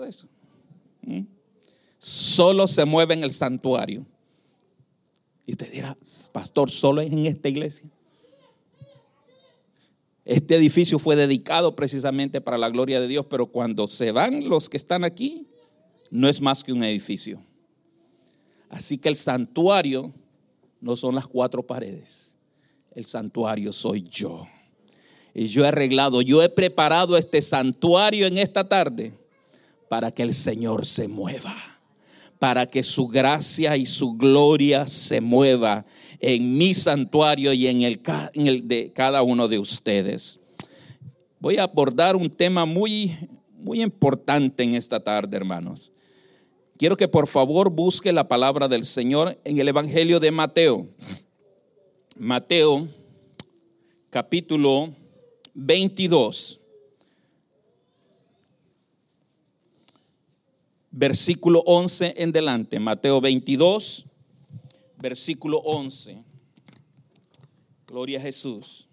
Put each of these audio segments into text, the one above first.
de eso? ¿Mm? Solo se mueve en el santuario. Y usted dirá, pastor, solo es en esta iglesia. Este edificio fue dedicado precisamente para la gloria de Dios, pero cuando se van los que están aquí, no es más que un edificio. Así que el santuario no son las cuatro paredes. El santuario soy yo. Y yo he arreglado, yo he preparado este santuario en esta tarde para que el Señor se mueva, para que su gracia y su gloria se mueva en mi santuario y en el, en el de cada uno de ustedes. Voy a abordar un tema muy, muy importante en esta tarde, hermanos. Quiero que por favor busque la palabra del Señor en el Evangelio de Mateo. Mateo capítulo 22. Versículo 11 en delante. Mateo 22, versículo 11. Gloria a Jesús.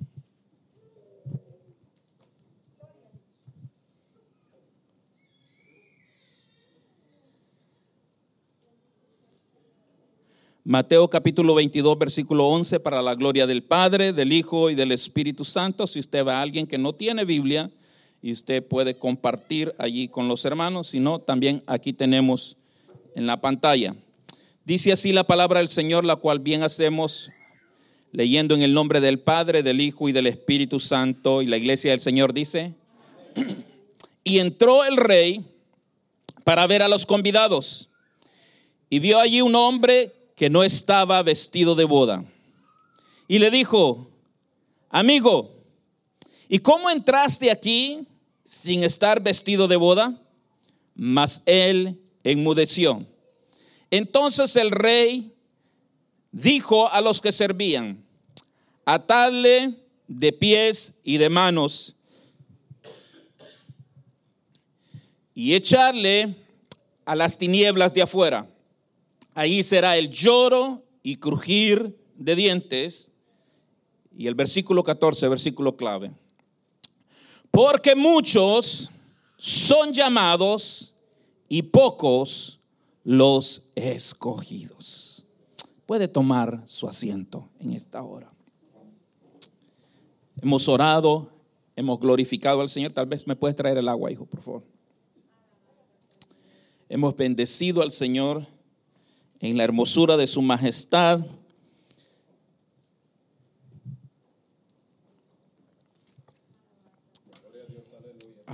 Mateo capítulo 22, versículo 11, para la gloria del Padre, del Hijo y del Espíritu Santo. Si usted va a alguien que no tiene Biblia, y usted puede compartir allí con los hermanos, si no, también aquí tenemos en la pantalla. Dice así la palabra del Señor, la cual bien hacemos leyendo en el nombre del Padre, del Hijo y del Espíritu Santo. Y la iglesia del Señor dice, y entró el rey para ver a los convidados. Y vio allí un hombre que no estaba vestido de boda. Y le dijo, amigo, ¿y cómo entraste aquí sin estar vestido de boda? Mas él enmudeció. Entonces el rey dijo a los que servían, atadle de pies y de manos y echarle a las tinieblas de afuera. Ahí será el lloro y crujir de dientes. Y el versículo 14, versículo clave. Porque muchos son llamados y pocos los escogidos. Puede tomar su asiento en esta hora. Hemos orado, hemos glorificado al Señor. Tal vez me puedes traer el agua, hijo, por favor. Hemos bendecido al Señor en la hermosura de su majestad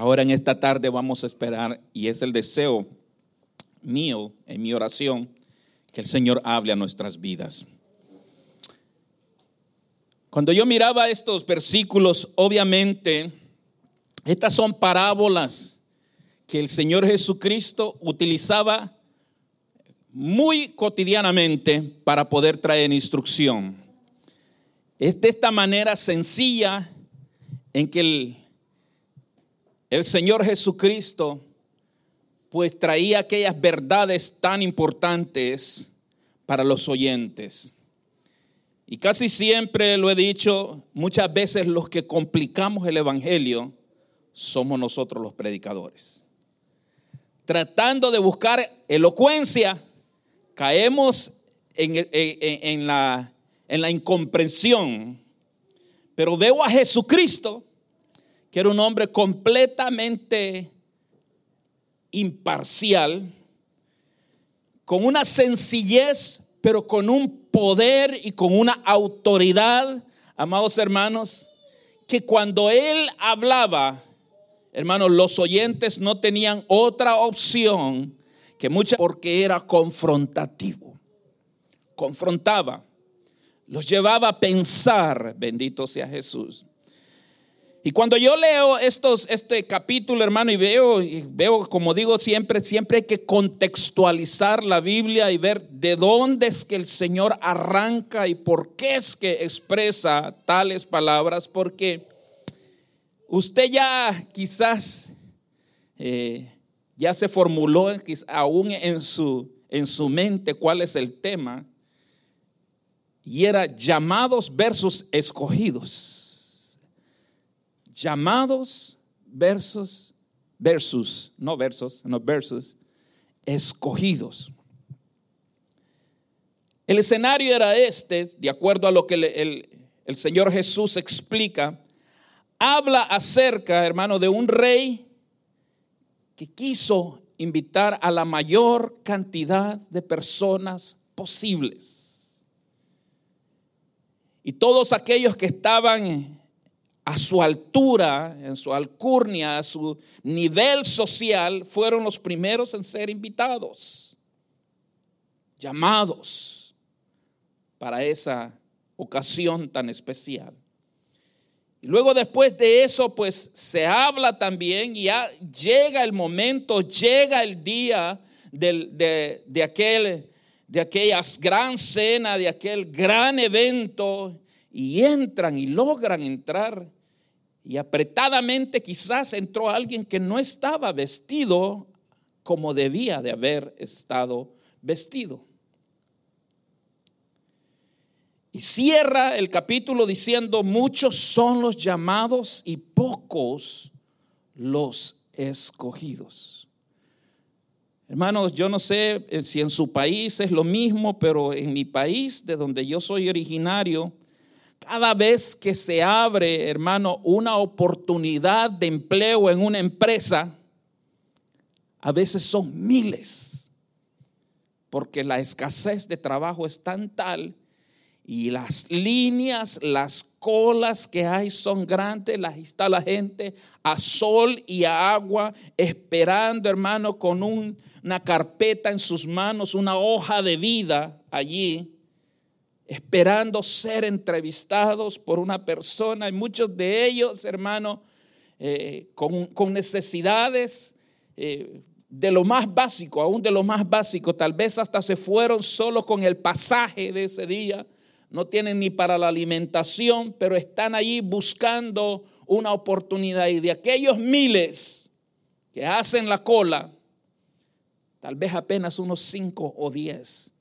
Ahora en esta tarde vamos a esperar, y es el deseo mío en mi oración, que el Señor hable a nuestras vidas. Cuando yo miraba estos versículos, obviamente, estas son parábolas que el Señor Jesucristo utilizaba muy cotidianamente para poder traer instrucción. Es de esta manera sencilla en que el el Señor Jesucristo pues traía aquellas verdades tan importantes para los oyentes. Y casi siempre lo he dicho, muchas veces los que complicamos el Evangelio somos nosotros los predicadores. Tratando de buscar elocuencia, caemos en, la, en la incomprensión. Pero veo a Jesucristo que era un hombre completamente imparcial, con una sencillez, pero con un poder y con una autoridad, amados hermanos, que cuando él hablaba, hermanos, los oyentes no tenían otra opción que mucha porque era confrontativo. Confrontaba, los llevaba a pensar, bendito sea Jesús. Y cuando yo leo estos, este capítulo, hermano, y veo, y veo, como digo siempre, siempre hay que contextualizar la Biblia y ver de dónde es que el Señor arranca y por qué es que expresa tales palabras, porque usted ya quizás eh, ya se formuló aún en su, en su mente cuál es el tema, y era llamados versus escogidos llamados versus versus, no versos, no versus, escogidos. El escenario era este, de acuerdo a lo que el, el Señor Jesús explica, habla acerca, hermano, de un rey que quiso invitar a la mayor cantidad de personas posibles. Y todos aquellos que estaban a su altura, en su alcurnia, a su nivel social, fueron los primeros en ser invitados, llamados para esa ocasión tan especial. Y luego después de eso, pues se habla también y ya llega el momento, llega el día de, de, de aquella gran cena, de aquel gran evento, y entran y logran entrar. Y apretadamente quizás entró alguien que no estaba vestido como debía de haber estado vestido. Y cierra el capítulo diciendo, muchos son los llamados y pocos los escogidos. Hermanos, yo no sé eh, si en su país es lo mismo, pero en mi país, de donde yo soy originario, cada vez que se abre, hermano, una oportunidad de empleo en una empresa, a veces son miles, porque la escasez de trabajo es tan tal y las líneas, las colas que hay son grandes, las está la gente a sol y a agua, esperando, hermano, con una carpeta en sus manos, una hoja de vida allí, esperando ser entrevistados por una persona. Y muchos de ellos, hermano, eh, con, necesidades. Eh, de lo más básico, aún de lo más básico, tal vez hasta se fueron solo con el pasaje de ese día, no tienen ni para la alimentación, pero están allí buscando una oportunidad. Y de aquellos miles que hacen la cola, tal vez apenas unos cinco o diez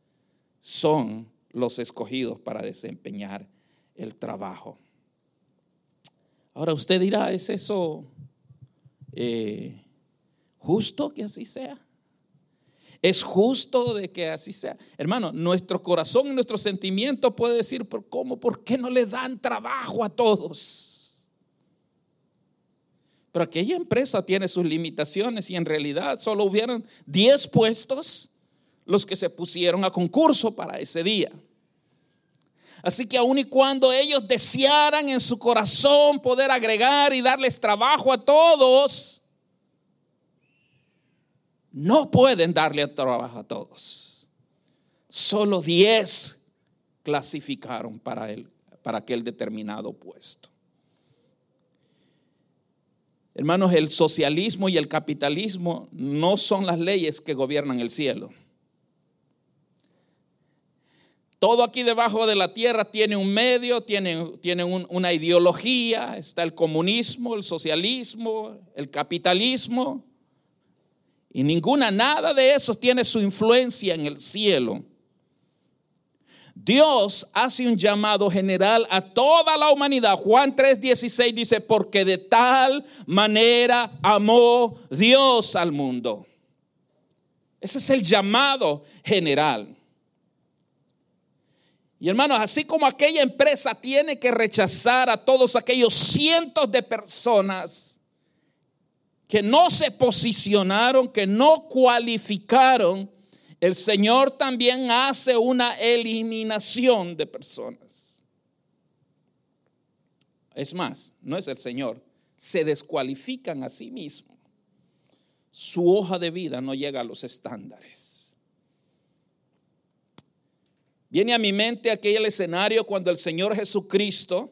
son los escogidos para desempeñar el trabajo. Ahora usted dirá, ¿es eso eh, justo que así sea? Es justo de que así sea. Hermano, nuestro corazón y nuestro sentimiento puede decir, ¿cómo? ¿Por qué no le dan trabajo a todos? Pero aquella empresa tiene sus limitaciones y en realidad solo hubieron 10 puestos los que se pusieron a concurso para ese día. Así que aun y cuando ellos desearan en su corazón poder agregar y darles trabajo a todos, no pueden darle trabajo a todos. Solo 10 clasificaron para, él, para aquel determinado puesto. Hermanos, el socialismo y el capitalismo no son las leyes que gobiernan el cielo. Todo aquí debajo de la tierra tiene un medio, tiene, tiene una ideología, está el comunismo, el socialismo, el capitalismo. Y ninguna, nada de eso tiene su influencia en el cielo. Dios hace un llamado general a toda la humanidad. Juan 3:16 dice, porque de tal manera amó Dios al mundo. Ese es el llamado general. Y hermanos, así como aquella empresa tiene que rechazar a todos aquellos cientos de personas que no se posicionaron, que no cualificaron, el Señor también hace una eliminación de personas. Es más, no es el Señor, se descualifican a sí mismos. Su hoja de vida no llega a los estándares. Viene a mi mente aquel escenario cuando el Señor Jesucristo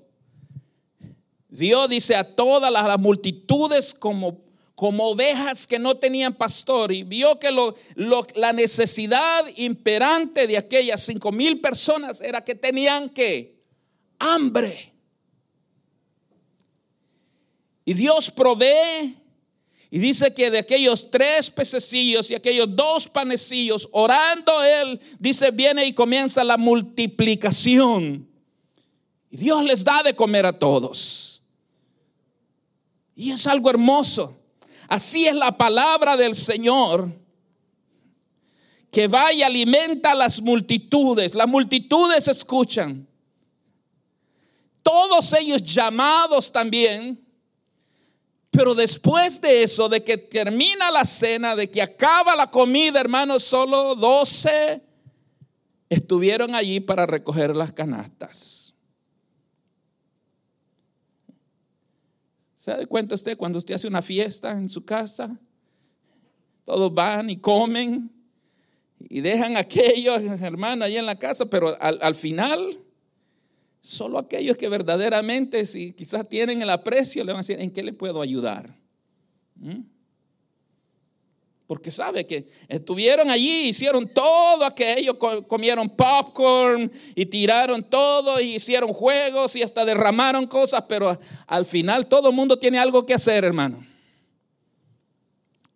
dio, dice, a todas las multitudes como como ovejas que no tenían pastor y vio que lo, la necesidad imperante de aquellas cinco mil personas era que tenían que hambre. Y Dios provee y dice que de aquellos tres pececillos y aquellos dos panecillos, orando Él, dice, viene y comienza la multiplicación. Y Dios les da de comer a todos. Y es algo hermoso. Así es la palabra del Señor que va y alimenta a las multitudes. Las multitudes escuchan. Todos ellos llamados también. Pero después de eso, de que termina la cena, de que acaba la comida, hermanos, solo doce estuvieron allí para recoger las canastas. ¿Se da cuenta usted cuando usted hace una fiesta en su casa? Todos van y comen y dejan aquellos, hermanos, ahí en la casa, pero al, final, solo aquellos que verdaderamente, si quizás tienen el aprecio, le van a decir, ¿en qué le puedo ayudar? ¿Mm? Porque sabe que estuvieron allí, hicieron todo aquello, comieron popcorn y tiraron todo, y hicieron juegos y hasta derramaron cosas, pero al final todo el mundo tiene algo que hacer, hermano.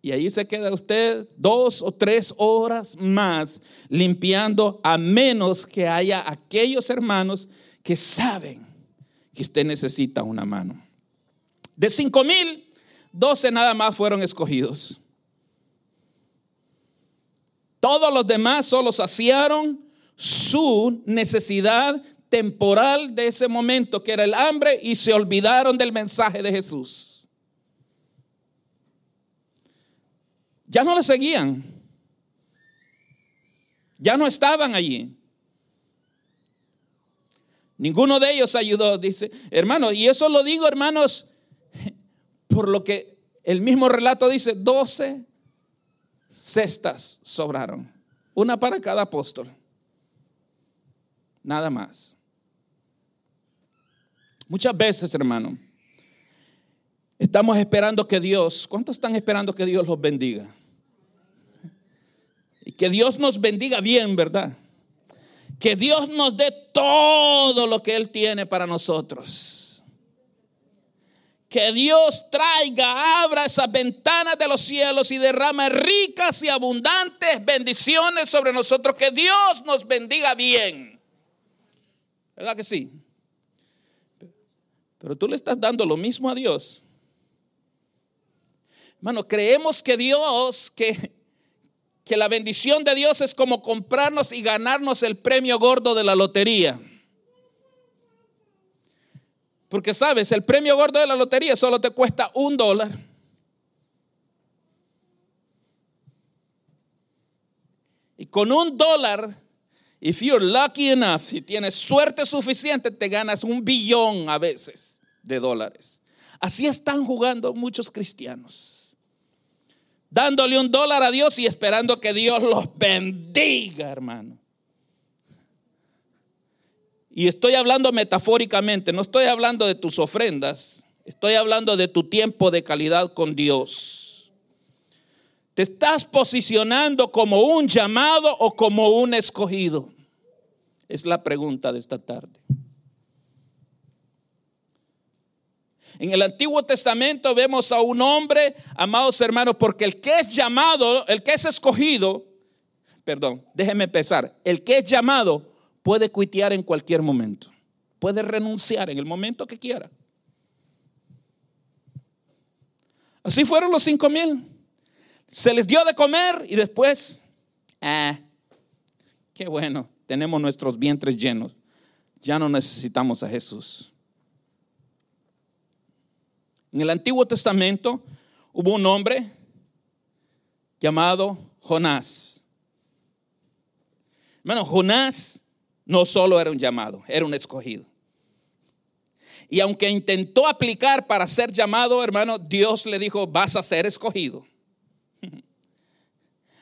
Y ahí se queda usted dos o tres horas más limpiando, a menos que haya aquellos hermanos que saben que usted necesita una mano. De cinco mil, doce nada más fueron escogidos. Todos los demás solo saciaron su necesidad temporal de ese momento, que era el hambre, y se olvidaron del mensaje de Jesús. Ya no le seguían. Ya no estaban allí. Ninguno de ellos ayudó, dice, hermano, y eso lo digo, hermanos, por lo que el mismo relato dice, doce cestas sobraron, una para cada apóstol, nada más. Muchas veces, hermano, estamos esperando que Dios, ¿cuántos están esperando que Dios los bendiga? Y que Dios nos bendiga bien, ¿verdad? Que Dios nos dé todo lo que Él tiene para nosotros. Que Dios traiga, abra esas ventanas de los cielos y derrame ricas y abundantes bendiciones sobre nosotros. Que Dios nos bendiga bien. ¿Verdad que sí? Pero tú le estás dando lo mismo a Dios. Hermano, creemos que Dios, que que la bendición de Dios es como comprarnos y ganarnos el premio gordo de la lotería. Porque sabes, el premio gordo de la lotería solo te cuesta un dólar. Y con un dólar, if you're lucky enough, si tienes suerte suficiente, te ganas un billón a veces de dólares. Así están jugando muchos cristianos dándole un dólar a Dios y esperando que Dios los bendiga, hermano. Y estoy hablando metafóricamente, no estoy hablando de tus ofrendas, estoy hablando de tu tiempo de calidad con Dios. ¿Te estás posicionando como un llamado o como un escogido? Es la pregunta de esta tarde. En el Antiguo Testamento vemos a un hombre, amados hermanos, porque el que es llamado, el que es escogido, perdón, déjeme empezar, el que es llamado puede cuitear en cualquier momento, puede renunciar en el momento que quiera. Así fueron los cinco mil. Se les dio de comer y después, ah, qué bueno, tenemos nuestros vientres llenos. Ya no necesitamos a Jesús. En el Antiguo Testamento hubo un hombre llamado Jonás. Bueno, Jonás no solo era un llamado, era un escogido. Y aunque intentó aplicar para ser llamado, hermano, Dios le dijo, vas a ser escogido.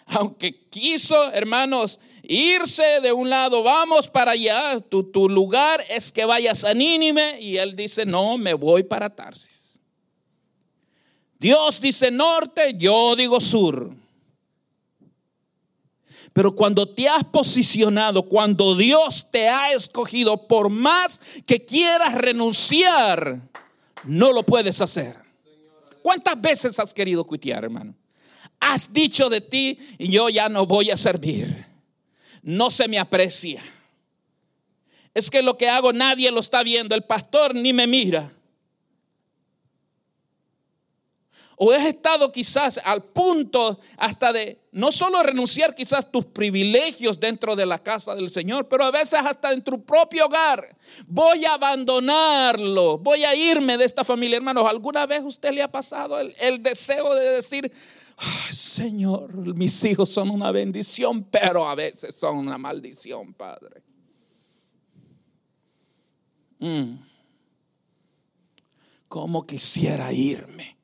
Aunque quiso, hermanos, irse de un lado, vamos para allá, tu, tu lugar es que vayas a Nínive. Y él dice, no, me voy para Tarsis. Dios dice norte, yo digo sur. Pero cuando te has posicionado, cuando Dios te ha escogido, por más que quieras renunciar, no lo puedes hacer. ¿Cuántas veces has querido cuitear, hermano? Has dicho de ti, yo ya no voy a servir. No se me aprecia. Es que lo que hago nadie lo está viendo. El pastor ni me mira. O has estado quizás al punto hasta de no solo renunciar quizás tus privilegios dentro de la casa del Señor, pero a veces hasta en tu propio hogar. Voy a abandonarlo, voy a irme de esta familia. Hermanos, ¿alguna vez usted le ha pasado el, deseo de decir, Señor, mis hijos son una bendición, pero a veces son una maldición, Padre? Mm. Como quisiera irme.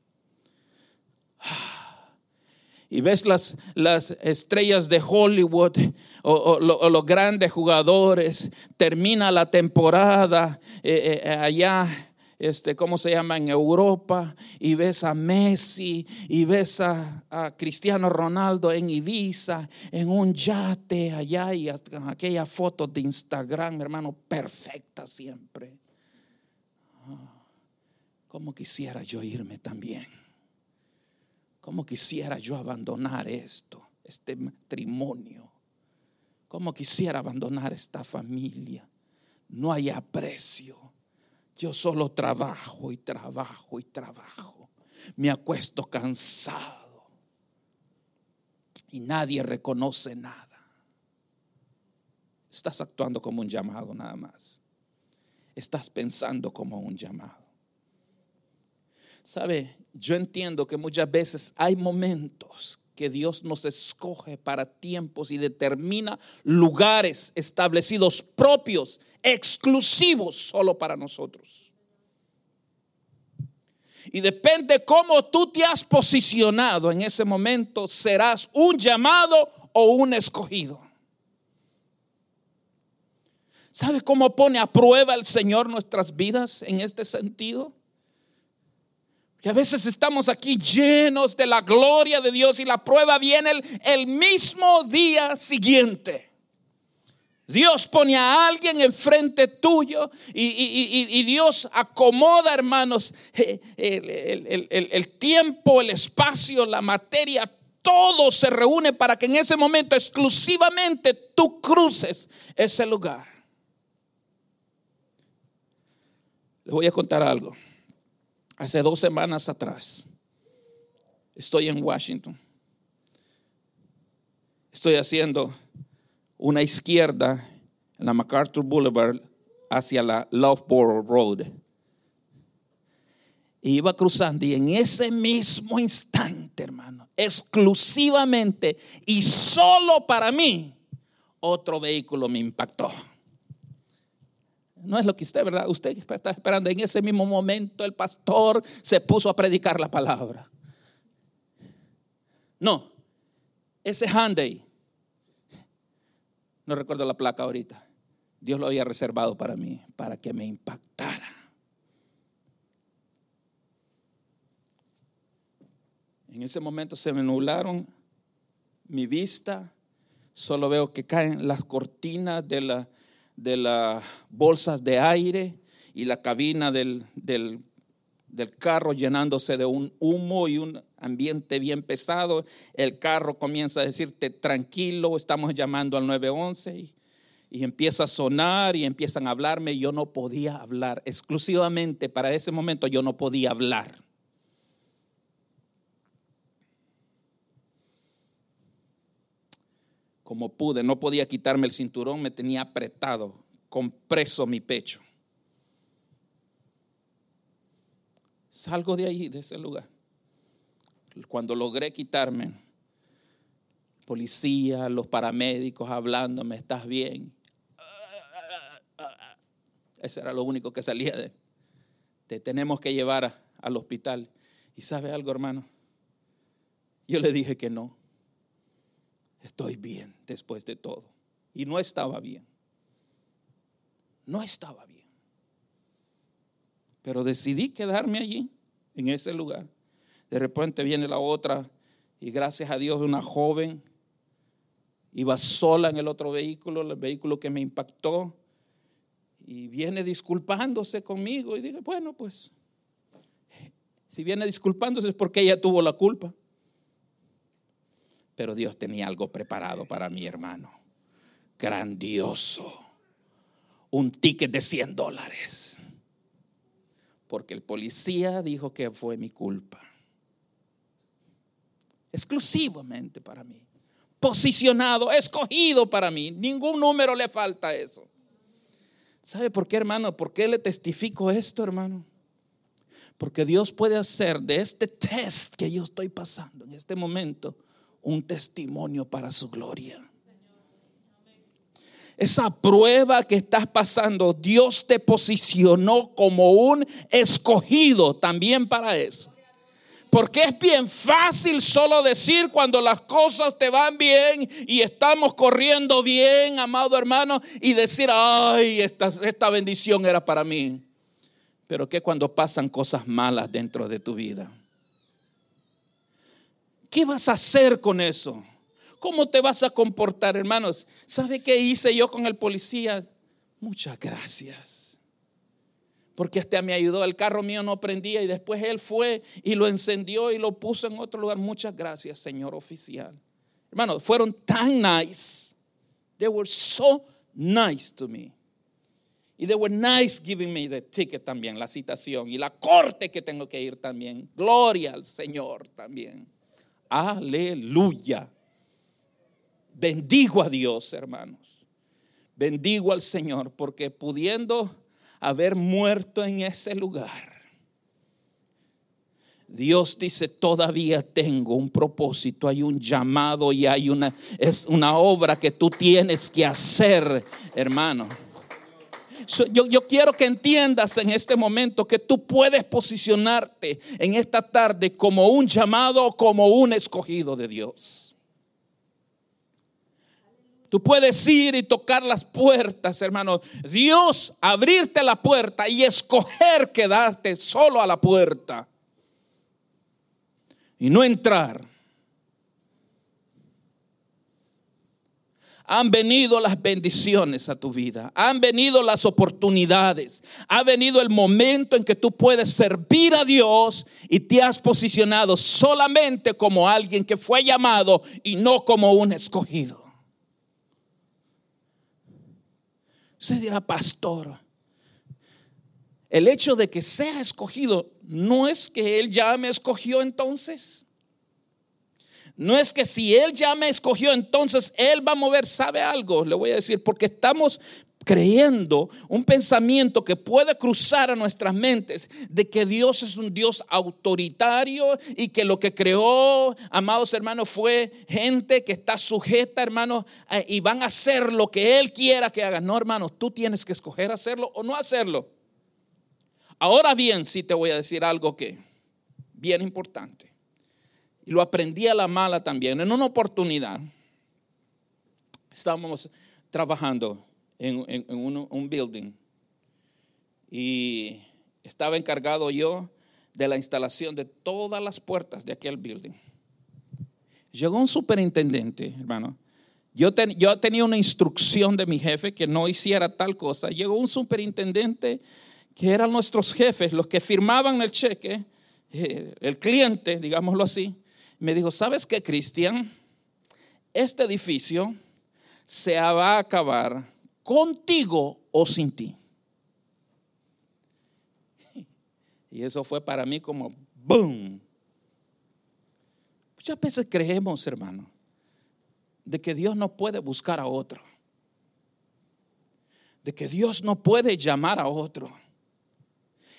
Y ves las, las estrellas de Hollywood o, los grandes jugadores, termina la temporada eh, eh, allá este, ¿cómo se llama? En Europa, y ves a Messi, y ves a, Cristiano Ronaldo en Ibiza, en un yate allá, y aquella foto de Instagram, hermano, perfecta siempre. Ah, ¿Cómo quisiera yo irme también? ¿Cómo quisiera yo abandonar esto, este matrimonio? ¿Cómo quisiera abandonar esta familia? No hay aprecio yo solo trabajo y trabajo y trabajo. Me acuesto cansado. Y nadie reconoce nada. Estás actuando como un llamado nada más. Estás pensando como un llamado. ¿Sabe? Yo entiendo que muchas veces hay momentos que Dios nos escoge para tiempos y determina lugares establecidos propios, exclusivos solo para nosotros. Y depende cómo tú te has posicionado en ese momento, serás un llamado o un escogido. ¿Sabe cómo pone a prueba el Señor nuestras vidas en este sentido? A veces estamos aquí llenos de la gloria de Dios y la prueba viene el, mismo día siguiente. Dios pone a alguien enfrente tuyo y, Dios acomoda, hermanos, eh, el, el, tiempo, el espacio, la materia, todo se reúne para que en ese momento exclusivamente tú cruces ese lugar. Les voy a contar algo. Hace dos semanas atrás, estoy en Washington. Estoy haciendo una izquierda en la MacArthur Boulevard hacia la Loveboro Road. Y iba cruzando y en ese mismo instante, hermano, exclusivamente y solo para mí, otro vehículo me impactó. No es lo que usted, ¿verdad? Usted está esperando. En ese mismo momento el pastor se puso a predicar la palabra. No, ese Hyundai, no recuerdo la placa ahorita, Dios lo había reservado para mí, para que me impactara. En ese momento se me nublaron mi vista, solo veo que caen las cortinas de la, de las bolsas de aire y la cabina del, del, carro llenándose de un humo y un ambiente bien pesado. El carro comienza a decirte, tranquilo, estamos llamando al 911 y, y empieza a sonar y empiezan a hablarme. Yo no podía hablar, exclusivamente para ese momento yo no podía hablar. Como pude. No podía quitarme el cinturón, me tenía apretado, compreso mi pecho. Salgo de ahí, de ese lugar. Cuando logré quitarme, policía, los paramédicos hablándome, ¿estás bien? Eso era lo único que salía de. Te tenemos que llevar al hospital. ¿Y sabe algo, hermano? Yo le dije que no estoy bien después de todo. Y no estaba bien. No estaba bien. Pero decidí quedarme allí, en ese lugar. De repente viene la otra y gracias a Dios una joven iba sola en el otro vehículo, el vehículo que me impactó, y viene disculpándose conmigo. Y dije, bueno, pues, si viene disculpándose es porque ella tuvo la culpa. Pero Dios tenía algo preparado para mi hermano. Grandioso. Un ticket de 100 dólares. Porque el policía dijo que fue mi culpa. exclusivamente para mí. Posicionado, escogido para mí. Ningún número le falta eso. ¿Sabe por qué, hermano? ¿Por qué le testifico esto, hermano? Porque Dios puede hacer de este test que yo estoy pasando en este momento un testimonio para su gloria. Esa prueba que estás pasando, Dios te posicionó como un escogido también para eso. Porque es bien fácil solo decir cuando las cosas te van bien y estamos corriendo bien, amado hermano, y decir, ay, esta, esta bendición era para mí. Pero que cuando pasan cosas malas dentro de tu vida? ¿Qué vas a hacer con eso? ¿Cómo te vas a comportar, hermanos? ¿Sabe qué hice yo con el policía? Muchas gracias. Porque hasta me ayudó. El carro mío no prendía y después él fue y lo encendió y lo puso en otro lugar. Muchas gracias, señor oficial. Hermanos, fueron tan nice. They were so nice to me. Y they were nice giving me the ticket también, la citación y la corte que tengo que ir también. Gloria al Señor también. Aleluya. Bendigo a Dios, hermanos. Bendigo al Señor porque pudiendo haber muerto en ese lugar, Dios dice, todavía tengo un propósito, hay un llamado y hay una, es una obra que tú tienes que hacer, hermano. Yo, quiero que entiendas en este momento que tú puedes posicionarte en esta tarde como un llamado, como un escogido de Dios. Tú puedes ir y tocar las puertas, hermano. Dios abrirte la puerta y escoger quedarte solo a la puerta y no entrar. Han venido las bendiciones a tu vida, han venido las oportunidades, ha venido el momento en que tú puedes servir a Dios y te has posicionado solamente como alguien que fue llamado y no como un escogido. Usted dirá, pastor, el hecho de que sea escogido no es que Él ya me escogió entonces. No es que si Él ya me escogió, entonces Él va a mover, ¿sabe algo? Le voy a decir, porque estamos creyendo un pensamiento que puede cruzar a nuestras mentes de que Dios es un Dios autoritario y que lo que creó, amados hermanos, fue gente que está sujeta, hermanos, eh, y van a hacer lo que Él quiera que hagan. No, hermanos, tú tienes que escoger hacerlo o no hacerlo. Ahora bien, sí te voy a decir algo que bien importante. Y lo aprendí a la mala también. En una oportunidad, estábamos trabajando en, un, building y estaba encargado yo de la instalación de todas las puertas de aquel building. Llegó un superintendente, hermano. Yo, yo tenía una instrucción de mi jefe que no hiciera tal cosa. Llegó un superintendente que eran nuestros jefes, los que firmaban el cheque, eh, el cliente, digámoslo así. Me dijo, ¿sabes qué, Cristian? Este edificio se va a acabar contigo o sin ti. Y eso fue para mí como boom. Muchas veces creemos, hermano, de que Dios no puede buscar a otro. De que Dios no puede llamar a otro.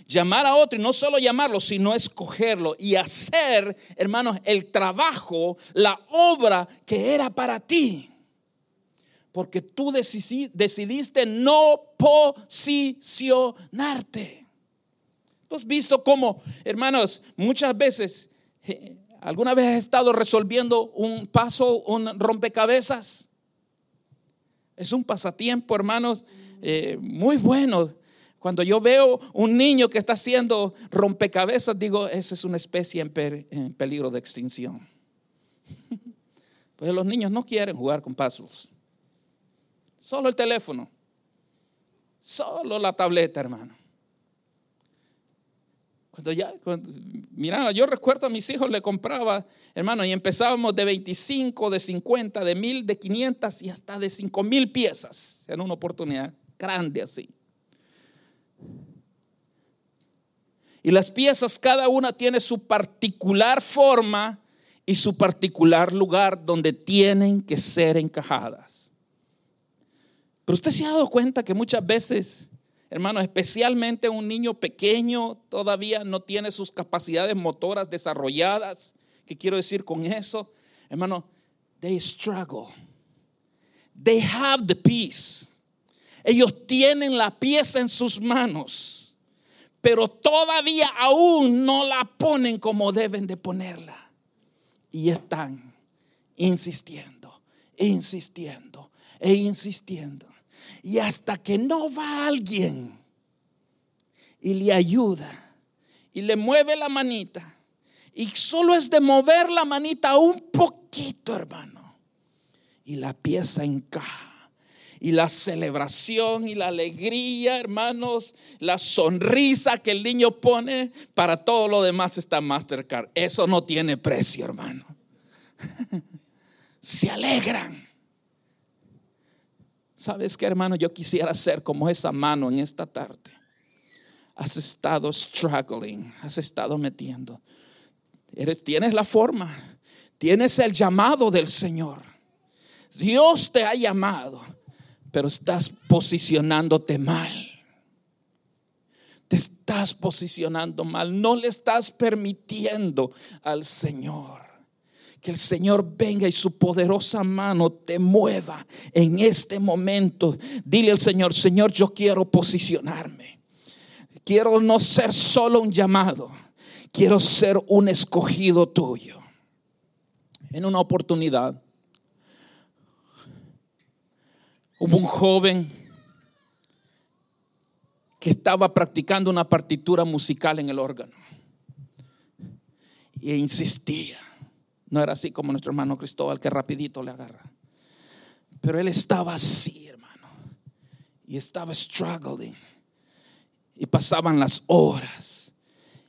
Llamar a otro y no solo llamarlo, sino escogerlo y hacer, hermanos, el trabajo, la obra que era para ti porque tú decidiste no posicionarte. ¿Tú has visto cómo, hermanos, muchas veces, alguna vez has estado resolviendo un paso, un rompecabezas? Es un pasatiempo, hermanos, eh, muy bueno. Cuando yo veo un niño que está haciendo rompecabezas, digo, esa es una especie en, peligro de extinción. Pues los niños no quieren jugar con pasos. Solo el teléfono. Solo la tableta, hermano. Cuando ya, mira, yo recuerdo a mis hijos le compraba, hermano, y empezábamos de 25, de 50, de 1000, de 500 y hasta de 5000 piezas en una oportunidad grande así. Y las piezas, cada una tiene su particular forma y su particular lugar donde tienen que ser encajadas. Pero usted se ha dado cuenta que muchas veces, hermano, especialmente un niño pequeño todavía no tiene sus capacidades motoras desarrolladas. ¿Qué quiero decir con eso? Hermano, they struggle. They have the peace. Ellos tienen la pieza en sus manos, pero todavía aún no la ponen como deben de ponerla. Y están insistiendo, insistiendo e insistiendo. Y hasta que no va alguien y le ayuda y le mueve la manita, y solo es de mover la manita un poquito, hermano, y la pieza encaja y la celebración y la alegría, hermanos, la sonrisa que el niño pone, para todo lo demás está Mastercard. Eso no tiene precio, hermano. Se alegran. ¿Sabes qué, hermano? Yo quisiera ser como esa mano en esta tarde. Has estado struggling, has estado metiendo. Tienes la forma, tienes el llamado del Señor. Dios te ha llamado pero estás posicionándote mal. Te estás posicionando mal. No le estás permitiendo al Señor que el Señor venga y su poderosa mano te mueva en este momento. Dile al Señor, Señor, yo quiero posicionarme. Quiero no ser solo un llamado, quiero ser un escogido tuyo. En una oportunidad, Hubo un joven que estaba practicando una partitura musical en el órgano e insistía. No era así como nuestro hermano Cristóbal que rapidito le agarra. Pero él estaba así, hermano. Y estaba struggling. Y pasaban las horas.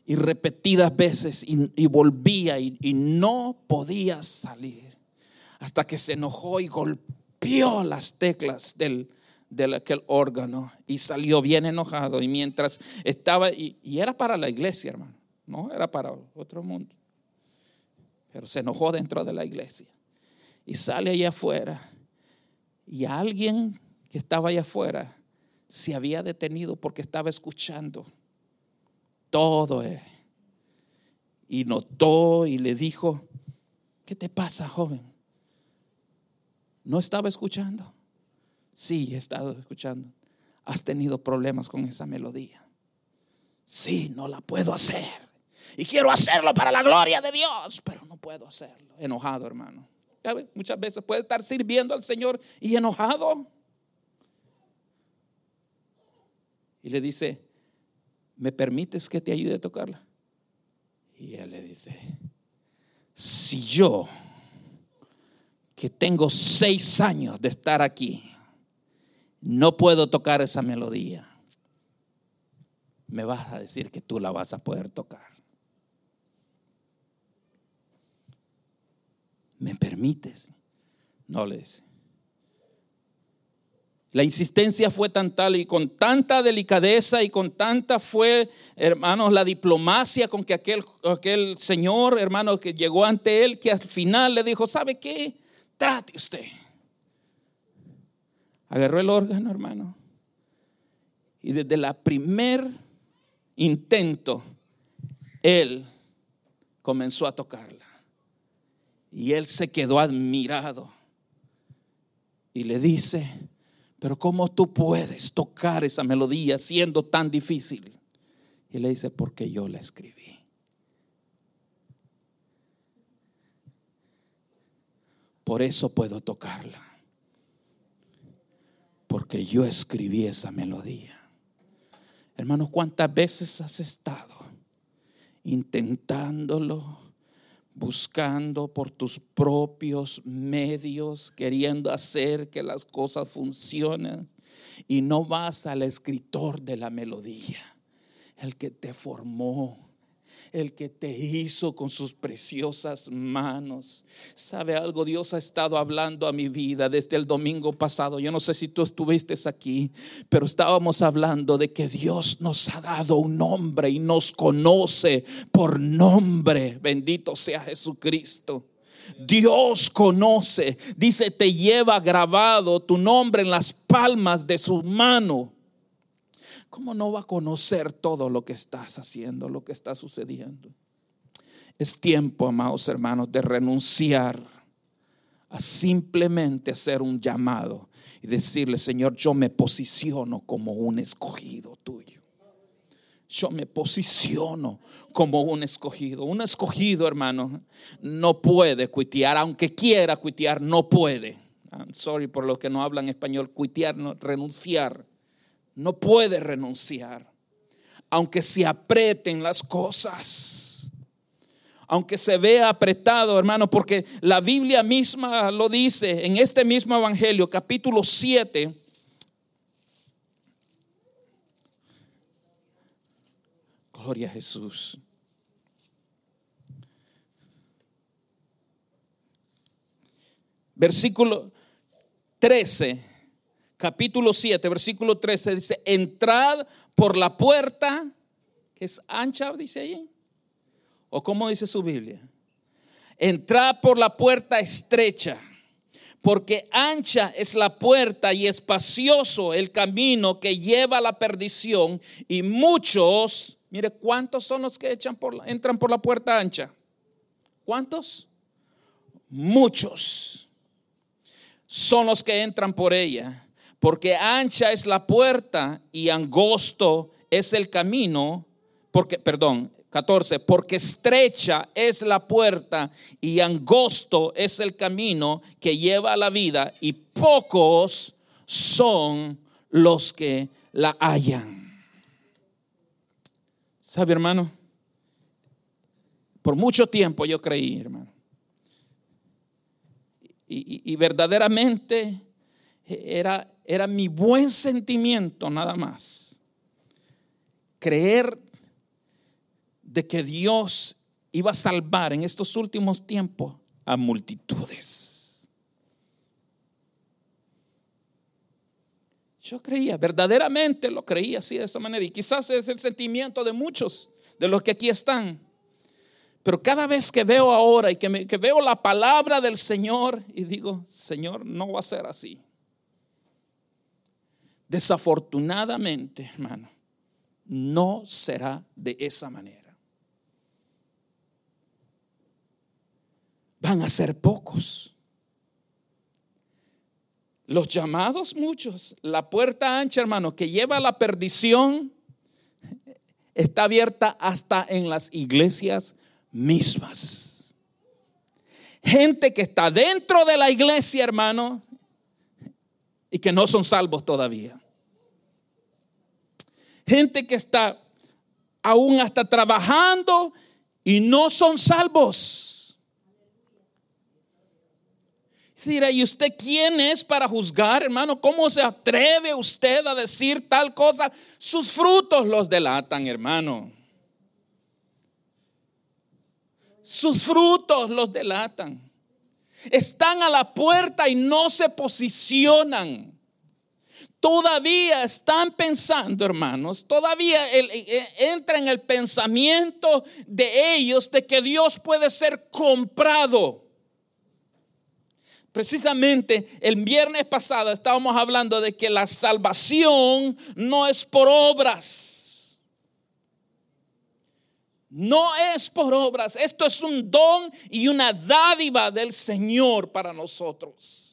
Y repetidas veces. Y, volvía y, y, no podía salir. Hasta que se enojó y golpeó golpeó las teclas del, de aquel órgano y salió bien enojado. Y mientras estaba, y, era para la iglesia, hermano, no era para otro mundo. Pero se enojó dentro de la iglesia. Y sale allá afuera. Y alguien que estaba allá afuera se había detenido porque estaba escuchando todo. Eh. Y notó y le dijo, ¿qué te pasa, joven? ¿No estaba escuchando? Sí, he estado escuchando. ¿Has tenido problemas con esa melodía? Sí, no la puedo hacer. Y quiero hacerlo para la gloria de Dios, pero no puedo hacerlo. Enojado, hermano. Muchas veces puede estar sirviendo al Señor y enojado. Y le dice, ¿me permites que te ayude a tocarla? Y él le dice, si yo que tengo seis años de estar aquí, no puedo tocar esa melodía, me vas a decir que tú la vas a poder tocar. ¿Me permites? No le. La insistencia fue tan tal y con tanta delicadeza y con tanta fue, hermanos, la diplomacia con que aquel, aquel señor, hermano, que llegó ante él, que al final le dijo, ¿sabe qué? Trate usted. Agarró el órgano, hermano. Y desde la primer intento, él comenzó a tocarla. Y él se quedó admirado. Y le dice, pero ¿cómo tú puedes tocar esa melodía siendo tan difícil? Y le dice, porque yo la escribí. Por eso puedo tocarla. Porque yo escribí esa melodía. Hermanos, ¿cuántas veces has estado intentándolo? buscando por tus propios medios, queriendo hacer que las cosas funcionen y no vas al escritor de la melodía, el que te formó, el que te hizo con sus preciosas manos. ¿Sabe algo? Dios ha estado hablando a mi vida desde el domingo pasado. Yo no sé si tú estuviste aquí, pero estábamos hablando de que Dios nos ha dado un nombre y nos conoce por nombre. Bendito sea Jesucristo. Dios conoce. Dice, te lleva grabado tu nombre en las palmas de su mano. ¿Cómo no va a conocer todo lo que estás haciendo, lo que está sucediendo? Es tiempo, amados hermanos, de renunciar a simplemente hacer un llamado y decirle, Señor, yo me posiciono como un escogido tuyo. Yo me posiciono como un escogido. Un escogido, hermano, no puede cuitear, aunque quiera cuitear, no puede. I'm sorry por los que no hablan español, cuitear, no, renunciar. No puede renunciar, aunque se aprieten las cosas aunque se vea apretado, hermano, porque la Biblia misma lo dice en este mismo Evangelio, capítulo 7. Gloria a Jesús. Versículo 13, capítulo 7, versículo 13 dice, entrad por la puerta, que es ancha, dice ahí ¿O cómo dice su Biblia? Entrad por la puerta estrecha, porque ancha es la puerta y espacioso el camino que lleva a la perdición y muchos, mire, ¿cuántos son los que entran por la puerta ancha? ¿Cuántos? Muchos son los que entran por ella, porque ancha es la puerta y angosto es el camino, porque, perdón, 14, porque estrecha es la puerta y angosto es el camino que lleva a la vida y pocos son los que la hallan. ¿Sabe, hermano? Por mucho tiempo yo creí, hermano. Y, verdaderamente era, era mi buen sentimiento nada más. Creer de que Dios iba a salvar en estos últimos tiempos a multitudes. Yo creía, verdaderamente lo creía así de esa manera. Y quizás es el sentimiento de muchos de los que aquí están. Pero cada vez que veo ahora y que, que veo la palabra del Señor y digo, Señor, no va a ser así. Desafortunadamente, hermano, no será de esa manera. van a ser pocos. Los llamados muchos, la puerta ancha, hermano, que lleva a la perdición, está abierta hasta en las iglesias mismas. Gente que está dentro de la iglesia, hermano, y que no son salvos todavía. Gente que está aún hasta trabajando y no son salvos. Dirá, ¿y usted quién es para juzgar, hermano? ¿Cómo se atreve usted a decir tal cosa? Sus frutos los delatan, hermano. Sus frutos los delatan. Están a la puerta y no se posicionan. Todavía están pensando, hermanos, todavía entra en el pensamiento de ellos de que Dios puede ser comprado. Precisamente el viernes pasado estábamos hablando de que la salvación no es por obras. No es por obras. Esto es un don y una dádiva del Señor para nosotros.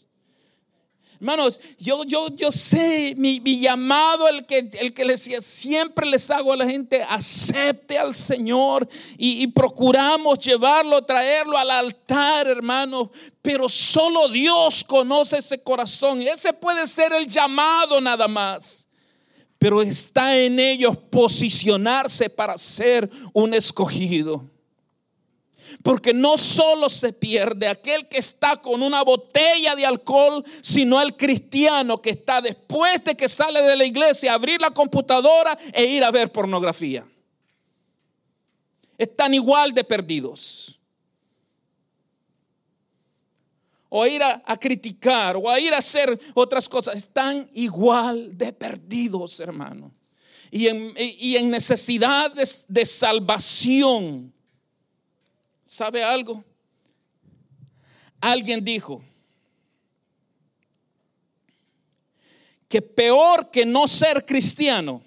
Hermanos, yo, yo, yo sé mi, llamado, el que, el que les, siempre les hago a la gente, acepte al Señor y, y procuramos llevarlo, traerlo al altar, hermano. Pero solo Dios conoce ese corazón. Ese puede ser el llamado nada más. Pero está en ellos posicionarse para ser un escogido. Porque no solo se pierde aquel que está con una botella de alcohol, sino el cristiano que está después de que sale de la iglesia a abrir la computadora e ir a ver pornografía. Están igual de perdidos. O a ir a, criticar o a ir a hacer otras cosas. Están igual de perdidos, hermano. Y en, necesidad de salvación ¿Sabe algo? Alguien dijo que peor que no ser cristiano,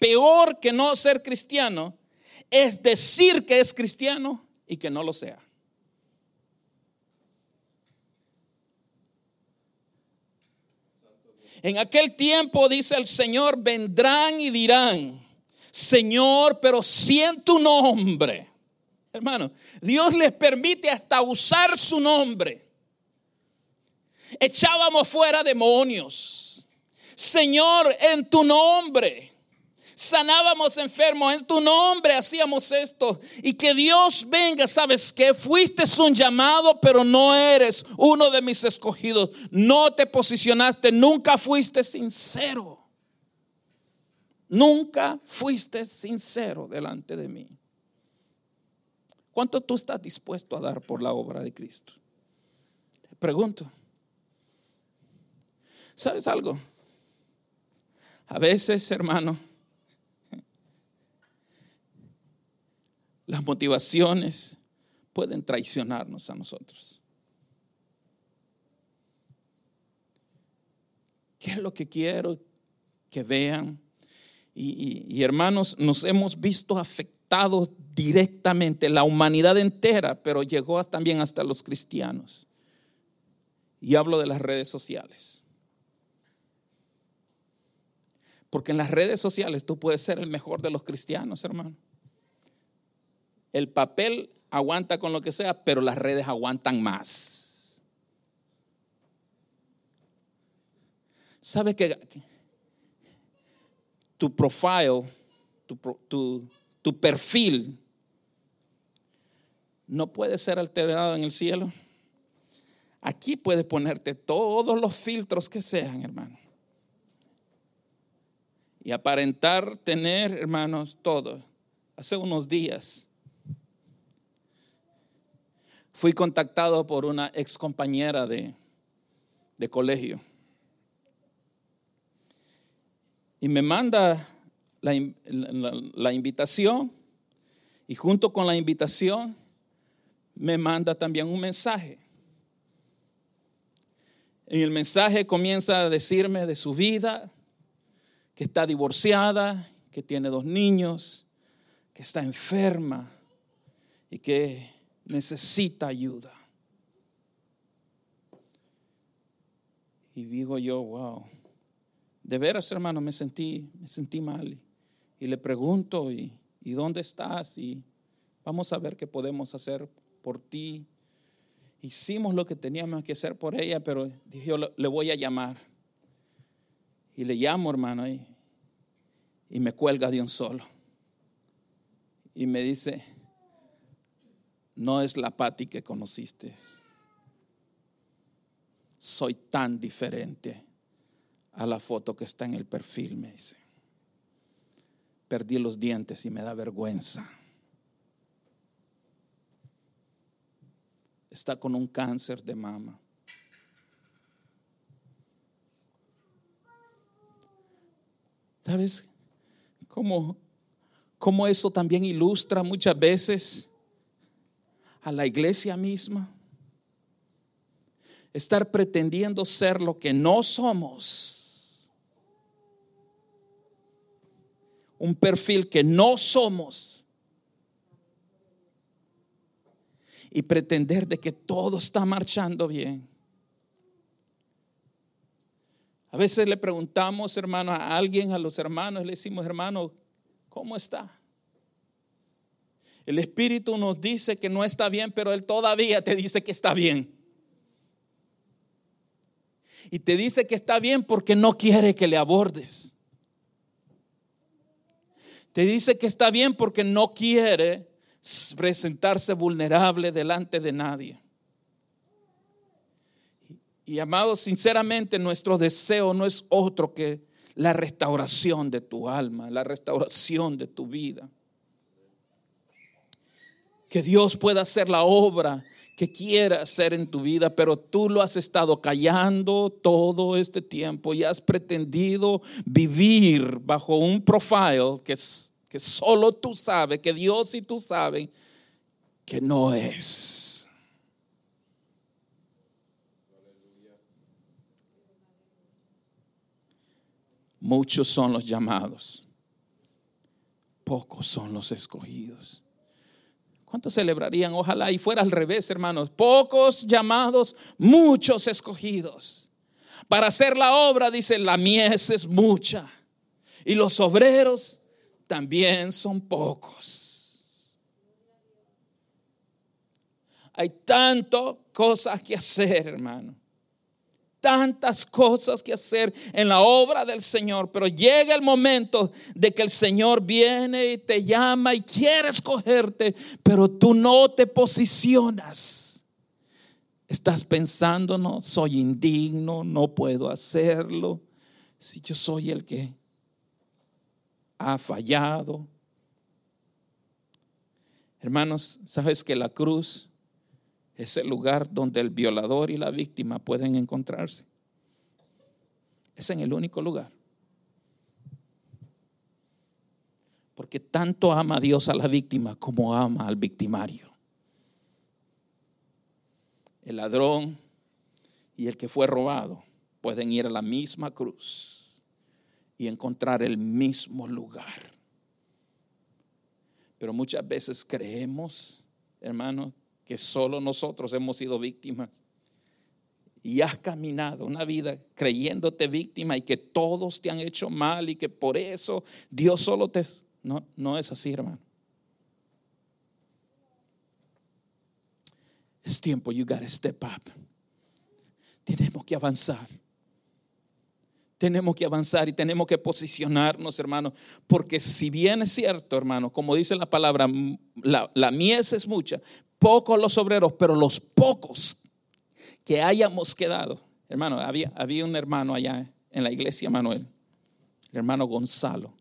peor que no ser cristiano, es decir que es cristiano y que no lo sea. En aquel tiempo, dice el Señor, vendrán y dirán, Señor, pero si en tu nombre, hermano, Dios les permite hasta usar su nombre. Echábamos fuera demonios. Señor, en tu nombre sanábamos enfermos, en tu nombre hacíamos esto. Y que Dios venga, sabes que fuiste un llamado, pero no eres uno de mis escogidos. No te posicionaste, nunca fuiste sincero. Nunca fuiste sincero delante de mí. ¿Cuánto tú estás dispuesto a dar por la obra de Cristo? Te pregunto. ¿Sabes algo? A veces, hermano, las motivaciones pueden traicionarnos a nosotros. ¿Qué es lo que quiero que vean? Y, hermanos, nos hemos visto afectados directamente, la humanidad entera, pero llegó también hasta los cristianos. Y hablo de las redes sociales. Porque en las redes sociales tú puedes ser el mejor de los cristianos, hermano. El papel aguanta con lo que sea, pero las redes aguantan más. ¿Sabe que tu profile, tu, tu perfil, no puede ser alterado en el cielo? Aquí puedes ponerte todos los filtros que sean, hermano. Y aparentar tener, hermanos, todo. Hace unos días fui contactado por una ex compañera de, colegio. Y me manda la, la, invitación y junto con la invitación me manda también un mensaje. En el mensaje comienza a decirme de su vida, que está divorciada, que tiene dos niños, que está enferma y que necesita ayuda. Y digo yo, wow, de veras hermano, me sentí, me sentí mal. Y, le pregunto, ¿y, ¿y dónde estás? Y vamos a ver qué podemos hacer por ti. Hicimos lo que teníamos que hacer por ella, pero dije, yo le voy a llamar. Y le llamo, hermano, y, y me cuelga de un solo. Y me dice, no es la Patti que conociste. Soy tan diferente a la foto que está en el perfil, me dice. Perdí los dientes y me da vergüenza. Está con un cáncer de mama. ¿Sabes cómo, cómo eso también ilustra muchas veces a la iglesia misma, estar pretendiendo ser lo que no somos, un perfil que no somos y pretender de que todo está marchando bien. A veces le preguntamos, hermano, a alguien, a los hermanos, le decimos, hermano, ¿cómo está? El Espíritu nos dice que no está bien, pero Él todavía te dice que está bien. Y te dice que está bien porque no quiere que le abordes. Te dice que está bien porque no quiere presentarse vulnerable delante de nadie. Y amados, sinceramente nuestro deseo no es otro que la restauración de tu alma, la restauración de tu vida que Dios pueda hacer la obra que quiere hacer en tu vida, pero tú lo has estado callando todo este tiempo y has pretendido vivir bajo un profile que, que solo tú sabes, que Dios y tú saben que no es. Muchos son los llamados, pocos son los escogidos. ¿Cuántos celebrarían? Ojalá y fuera al revés, hermanos. Pocos llamados, muchos escogidos. Para hacer la obra, dice, la mies es mucha. Y los obreros también son pocos. Hay tanto cosas que hacer, hermano tantas cosas que hacer en la obra del Señor, pero llega el momento de que el Señor viene y te llama y quiere escogerte, pero tú no te posicionas. Estás pensando, no, soy indigno, no puedo hacerlo. Si yo soy el que ha fallado. Hermanos, sabes que la cruz es el lugar donde el violador y la víctima pueden encontrarse. Es en el único lugar. Porque tanto ama Dios a la víctima como ama al victimario. El ladrón y el que fue robado pueden ir a la misma cruz y encontrar el mismo lugar. Pero muchas veces creemos, hermanos, que solo nosotros hemos sido víctimas. Y has caminado una vida creyéndote víctima y que todos te han hecho mal y que por eso Dios solo te... No, no es así, hermano. Es tiempo, you gotta step up. Tenemos que avanzar. Tenemos que avanzar y tenemos que posicionarnos, hermano. Porque si bien es cierto, hermano, como dice la palabra, la, la mies es mucha, pocos los obreros, pero los pocos que hayamos quedado. Hermano, había, había un hermano allá en la iglesia Manuel, el hermano Gonzalo,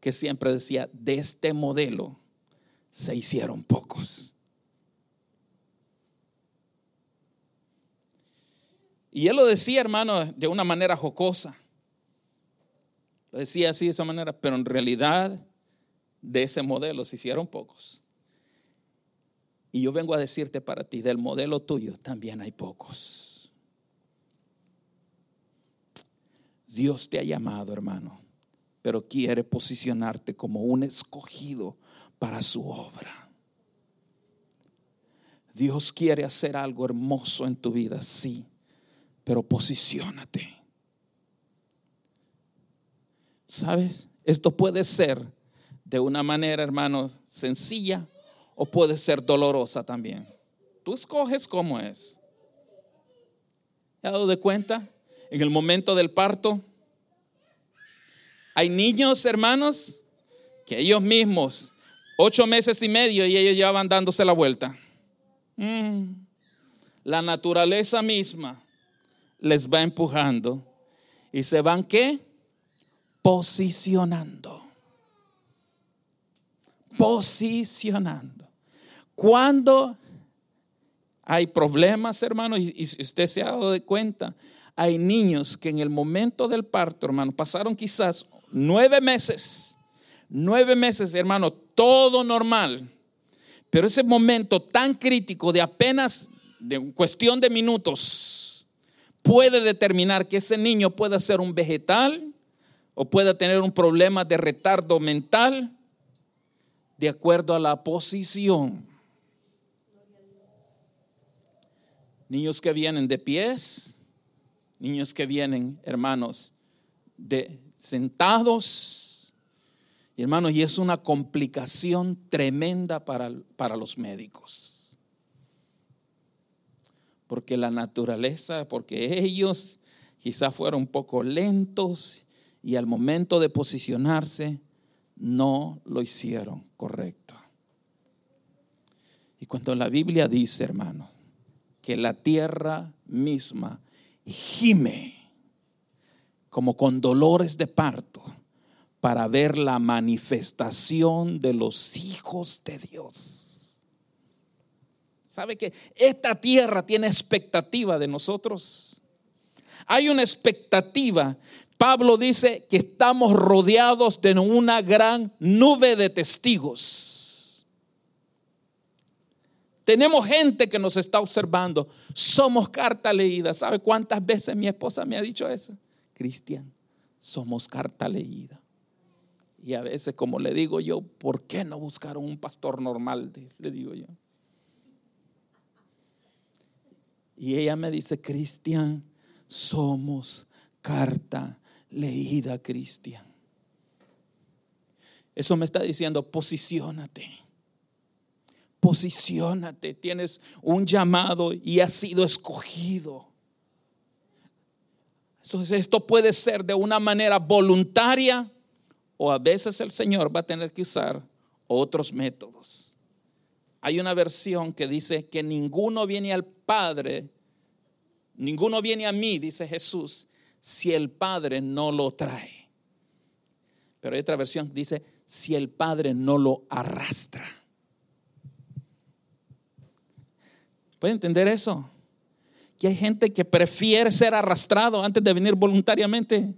que siempre decía, de este modelo se hicieron pocos. Y él lo decía, hermano, de una manera jocosa. Lo decía así de esa manera, pero en realidad de ese modelo se hicieron pocos. Y yo vengo a decirte para ti, del modelo tuyo también hay pocos. Dios te ha llamado, hermano, pero quiere posicionarte como un escogido para su obra. Dios quiere hacer algo hermoso en tu vida, sí, pero posiciónate. ¿Sabes? Esto puede ser de una manera, hermano, sencilla o puede ser dolorosa también. Tú escoges cómo es. ¿Te dado de cuenta? En el momento del parto, hay niños, hermanos, que ellos mismos, ocho meses y medio, y ellos ya van dándose la vuelta. Mm. La naturaleza misma les va empujando y se van qué? Posicionando. Posicionando. Cuando hay problemas, hermano, y, usted se ha dado de cuenta, hay niños que en el momento del parto, hermano, pasaron quizás nueve meses, nueve meses, hermano, todo normal. Pero ese momento tan crítico de apenas, de cuestión de minutos, puede determinar que ese niño pueda ser un vegetal o pueda tener un problema de retardo mental de acuerdo a la posición niños que vienen de pies, niños que vienen, hermanos, de sentados. Hermanos, y es una complicación tremenda para, para los médicos. Porque la naturaleza, porque ellos quizás fueron un poco lentos y al momento de posicionarse no lo hicieron correcto. Y cuando la Biblia dice, hermanos, que la tierra misma gime como con dolores de parto para ver la manifestación de los hijos de Dios. ¿Sabe que esta tierra tiene expectativa de nosotros? Hay una expectativa. Pablo dice que estamos rodeados de una gran nube de testigos. Tenemos gente que nos está observando. Somos carta leída. ¿Sabe cuántas veces mi esposa me ha dicho eso? Cristian, somos carta leída. Y a veces, como le digo yo, ¿por qué no buscaron un pastor normal? Le digo yo. Y ella me dice, Cristian, somos carta leída, Cristian. Eso me está diciendo, posiciónate. Posiciónate. Tienes un llamado y has sido escogido. Entonces, esto puede ser de una manera voluntaria o a veces el Señor va a tener que usar otros métodos. Hay una versión que dice que ninguno viene al Padre, ninguno viene a mí, dice Jesús, si el Padre no lo trae. Pero hay otra versión que dice, si el Padre no lo arrastra. ¿Puede entender eso? Que hay gente que prefiere ser arrastrado antes de venir voluntariamente.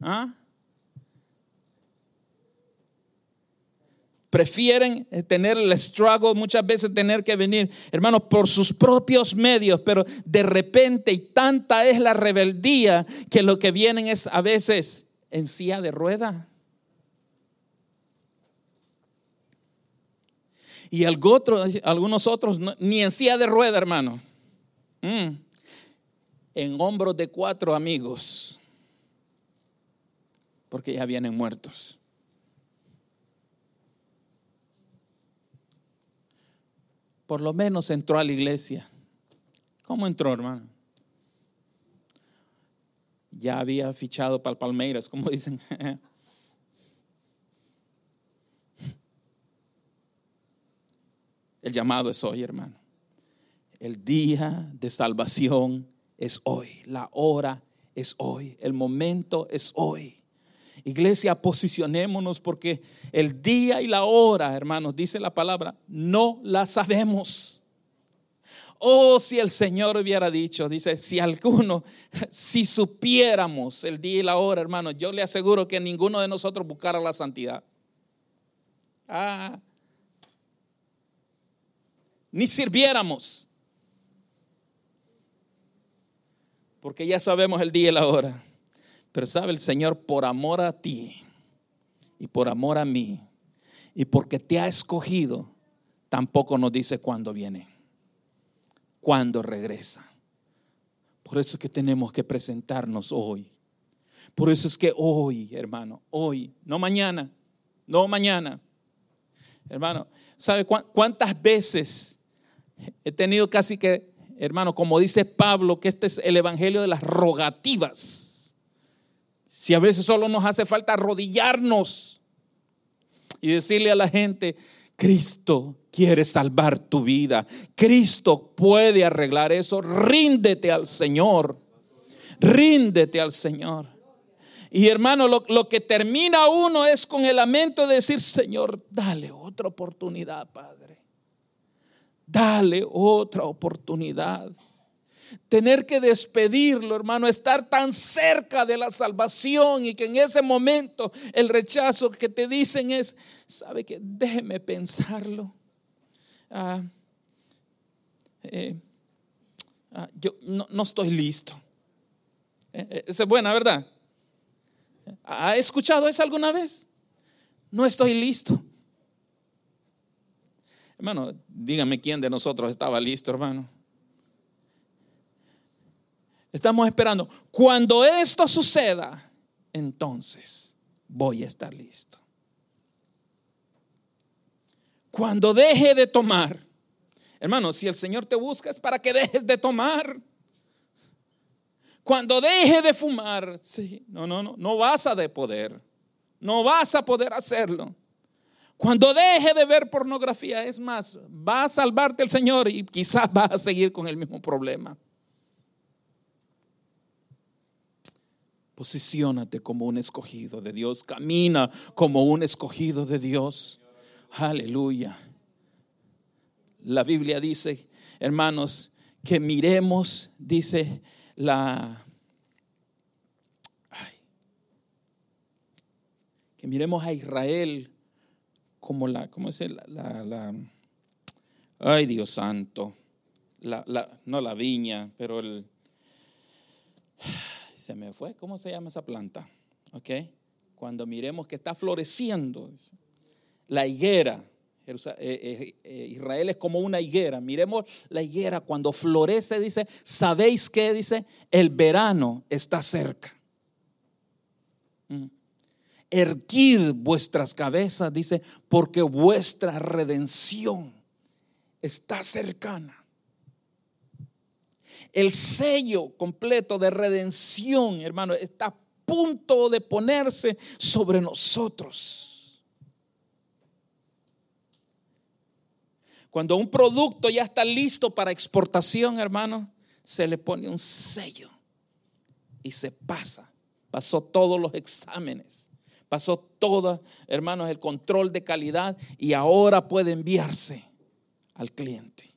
¿Ah? prefieren eh, tener el struggle, muchas veces tener que venir, hermanos, por sus propios medios, pero de repente y tanta es la rebeldía que lo que vienen es a veces en silla de rueda. Y algunos otros ni en silla de rueda, hermano. Mm. En hombros de cuatro amigos, porque ya vienen muertos. por lo menos entró a la iglesia. ¿Cómo entró, hermano? Ya había fichado para Palmeiras, como dicen. El llamado es hoy, hermano. El día de salvación es hoy. La hora es hoy. El momento es hoy. Iglesia, posicionémonos porque el día y la hora, hermanos, dice la palabra, no la sabemos. Oh, si el Señor hubiera dicho, dice, si alguno, si supiéramos el día y la hora, hermanos, yo le aseguro que ninguno de nosotros buscara la santidad. Ah, ni sirviéramos. Porque ya sabemos el día y la hora. Pero sabe el Señor, por amor a ti y por amor a mí y porque te ha escogido, tampoco nos dice cuándo viene, cuándo regresa. Por eso es que tenemos que presentarnos hoy. Por eso es que hoy, hermano, hoy, no mañana, no mañana. Hermano, ¿sabe cuántas veces he tenido casi que, hermano, como dice Pablo, que este es el evangelio de las rogativas? Si a veces solo nos hace falta arrodillarnos y decirle a la gente, Cristo quiere salvar tu vida. Cristo puede arreglar eso. Ríndete al Señor. Ríndete al Señor. Y hermano, lo, lo, que termina uno es con el lamento de decir, Señor, dale otra oportunidad, Padre. Dale otra oportunidad tener que despedirlo, hermano, estar tan cerca de la salvación y que en ese momento el rechazo que te dicen es, sabe que déjeme pensarlo. Ah, eh, ah, yo no, estoy listo. Eh, eh, esa es buena, ¿verdad? ¿Ha escuchado eso alguna vez? No estoy listo. Hermano, dígame quién de nosotros estaba listo, hermano. Estamos esperando. Cuando esto suceda, entonces voy a estar listo. Cuando deje de tomar, hermano, si el Señor te busca es para que dejes de tomar. Cuando deje de fumar, sí, no, no, no, no vas a de poder. No vas a poder hacerlo. Cuando deje de ver pornografía, es más, va a salvarte el Señor y quizás vas a seguir con el mismo problema. Posiciónate como un escogido de Dios. Camina como un escogido de Dios. Aleluya. La Biblia dice, hermanos, que miremos, dice la... que miremos a Israel como la, ¿cómo es? La, ay Dios santo, la, la, no la viña, pero el Se me fue, ¿cómo se llama esa planta? ¿Ok? Cuando miremos que está floreciendo, la higuera, eh, eh, eh, Israel es como una higuera. Miremos la higuera cuando florece, dice, ¿sabéis qué? Dice, el verano está cerca. Erguid vuestras cabezas, dice, porque vuestra redención está cercana. El sello completo de redención, hermano, está a punto de ponerse sobre nosotros. Cuando un producto ya está listo para exportación, hermano, se le pone un sello y se pasa. Pasó todos los exámenes, pasó todo, hermanos, el control de calidad y ahora puede enviarse al cliente.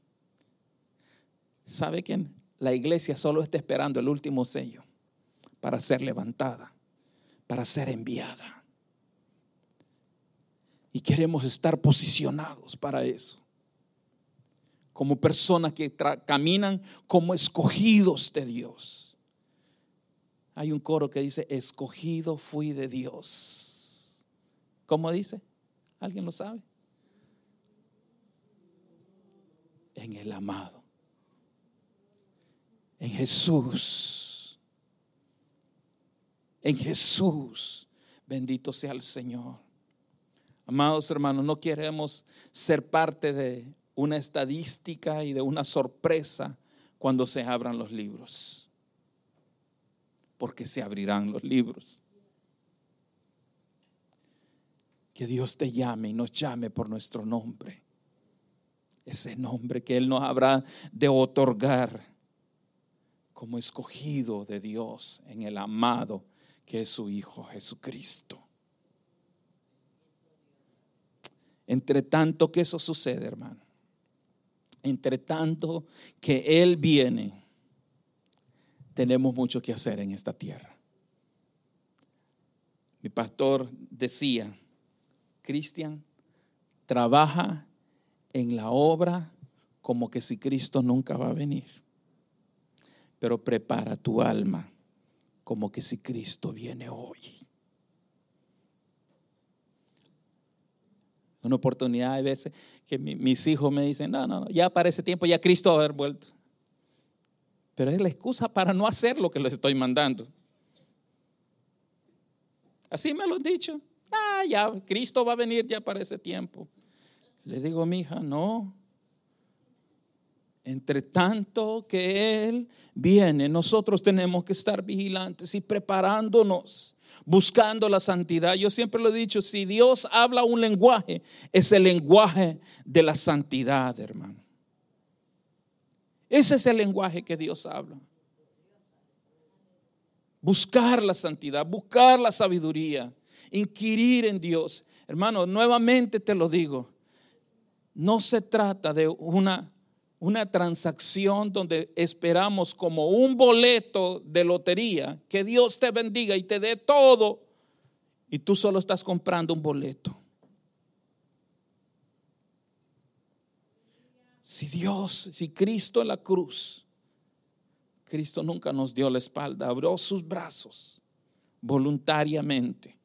¿Sabe quién? La iglesia solo está esperando el último sello para ser levantada, para ser enviada. Y queremos estar posicionados para eso como personas que caminan como escogidos de Dios. Hay un coro que dice, escogido fui de Dios. ¿Cómo dice? ¿Alguien lo sabe? En el amado. En Jesús. En Jesús. Bendito sea el Señor. Amados hermanos, no queremos ser parte de una estadística y de una sorpresa cuando se abran los libros. Porque se abrirán los libros. Que Dios te llame y nos llame por nuestro nombre. Ese nombre que Él nos habrá de otorgar como escogido de Dios en el amado que es su Hijo Jesucristo. Entre tanto que eso sucede, hermano, entre tanto que Él viene, tenemos mucho que hacer en esta tierra. Mi pastor decía, Cristian, trabaja en la obra como que si Cristo nunca va a venir, pero prepara tu alma como que si Cristo viene hoy. Una oportunidad, hay veces que mis hijos me dicen, no, no, no, ya para ese tiempo ya Cristo va a haber vuelto. Pero es la excusa para no hacer lo que les estoy mandando. Así me lo han dicho. Ah, ya, Cristo va a venir ya para ese tiempo. Le digo mi hija, no. Entre tanto que Él viene, nosotros tenemos que estar vigilantes y preparándonos buscando la santidad. Yo siempre lo he dicho, si Dios habla un lenguaje, es el lenguaje de la santidad, hermano. Ese es el lenguaje que Dios habla. Buscar la santidad, buscar la sabiduría, inquirir en Dios. Hermano, nuevamente te lo digo, no se trata de una una transacción donde esperamos como un boleto de lotería, que Dios te bendiga y te dé todo, y tú solo estás comprando un boleto. Si Dios, si Cristo en la cruz, Cristo nunca nos dio la espalda, abrió sus brazos voluntariamente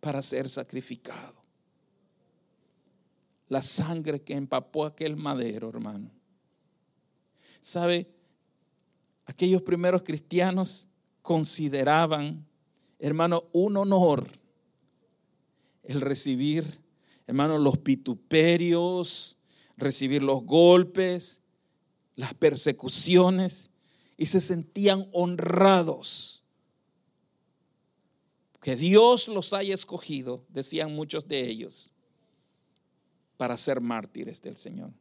para ser sacrificado. La sangre que empapó aquel madero, hermano ¿Sabe? Aquellos primeros cristianos consideraban, hermano, un honor el recibir, hermano, los pituperios, recibir los golpes, las persecuciones, y se sentían honrados. Que Dios los haya escogido, decían muchos de ellos, para ser mártires del Señor.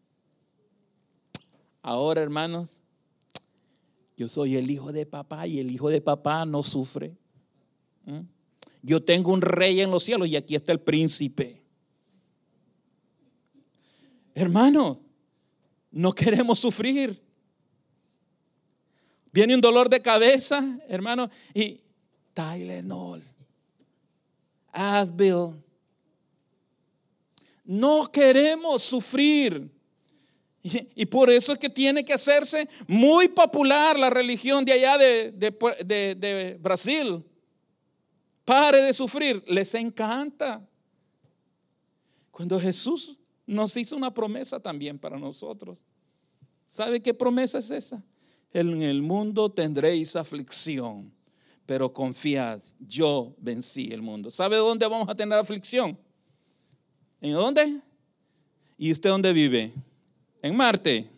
Ahora, hermanos, yo soy el hijo de papá y el hijo de papá no sufre. ¿Mm? Yo tengo un rey en los cielos y aquí está el príncipe. Hermano, no queremos sufrir. Viene un dolor de cabeza, hermano, y Tylenol, Advil. No queremos sufrir. Y, por eso es que tiene que hacerse muy popular la religión de allá de, de Brasil. Pare de sufrir, les encanta. Cuando Jesús nos hizo una promesa también para nosotros. ¿Sabe qué promesa es esa? En el mundo tendréis aflicción, pero confiad, yo vencí el mundo. ¿Sabe dónde vamos a tener aflicción? ¿En dónde? ¿Y usted dónde vive? En Marte,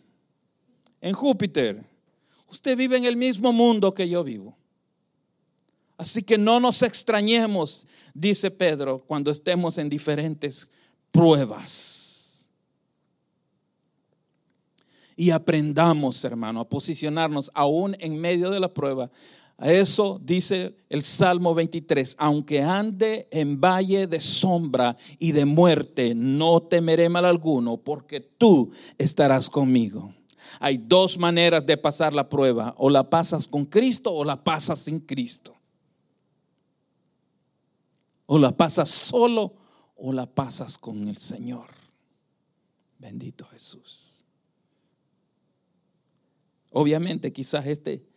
en Júpiter. Usted vive en el mismo mundo que yo vivo. Así que no nos extrañemos, dice Pedro, cuando estemos en diferentes pruebas. Y aprendamos, hermano, a posicionarnos aún en medio de la prueba. A eso dice el Salmo 23, aunque ande en valle de sombra y de muerte, no temeré mal alguno, porque tú estarás conmigo. Hay dos maneras de pasar la prueba, o la pasas con Cristo o la pasas sin Cristo. O la pasas solo o la pasas con el Señor. Bendito Jesús. Obviamente quizás este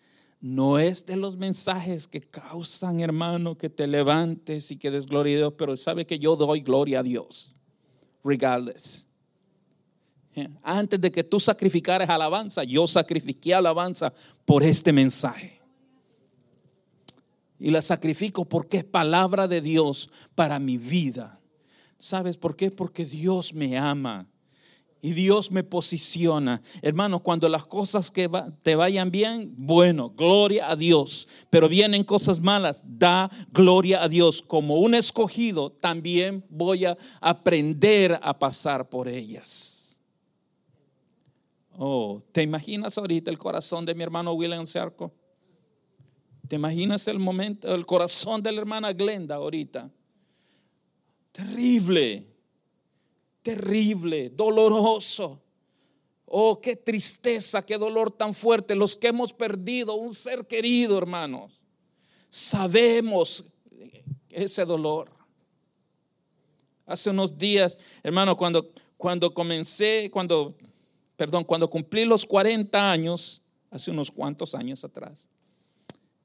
no es de los mensajes que causan, hermano, que te levantes y que des gloria a Dios, pero sabe que yo doy gloria a Dios, regardless. Antes de que tú sacrificaras alabanza, yo sacrifiqué alabanza por este mensaje. Y la sacrifico porque es palabra de Dios para mi vida. ¿Sabes por qué? Porque Dios me ama y Dios me posiciona. Hermano, cuando las cosas que te vayan bien, bueno, gloria a Dios. Pero vienen cosas malas, da gloria a Dios. Como un escogido, también voy a aprender a pasar por ellas. Oh, ¿te imaginas ahorita el corazón de mi hermano William Cerco? ¿Te imaginas el momento, el corazón de la hermana Glenda ahorita? Terrible terrible, doloroso. Oh, qué tristeza, qué dolor tan fuerte. Los que hemos perdido un ser querido, hermanos. Sabemos ese dolor. Hace unos días, hermano, cuando, cuando comencé, cuando, perdón, cuando cumplí los 40 años, hace unos cuantos años atrás,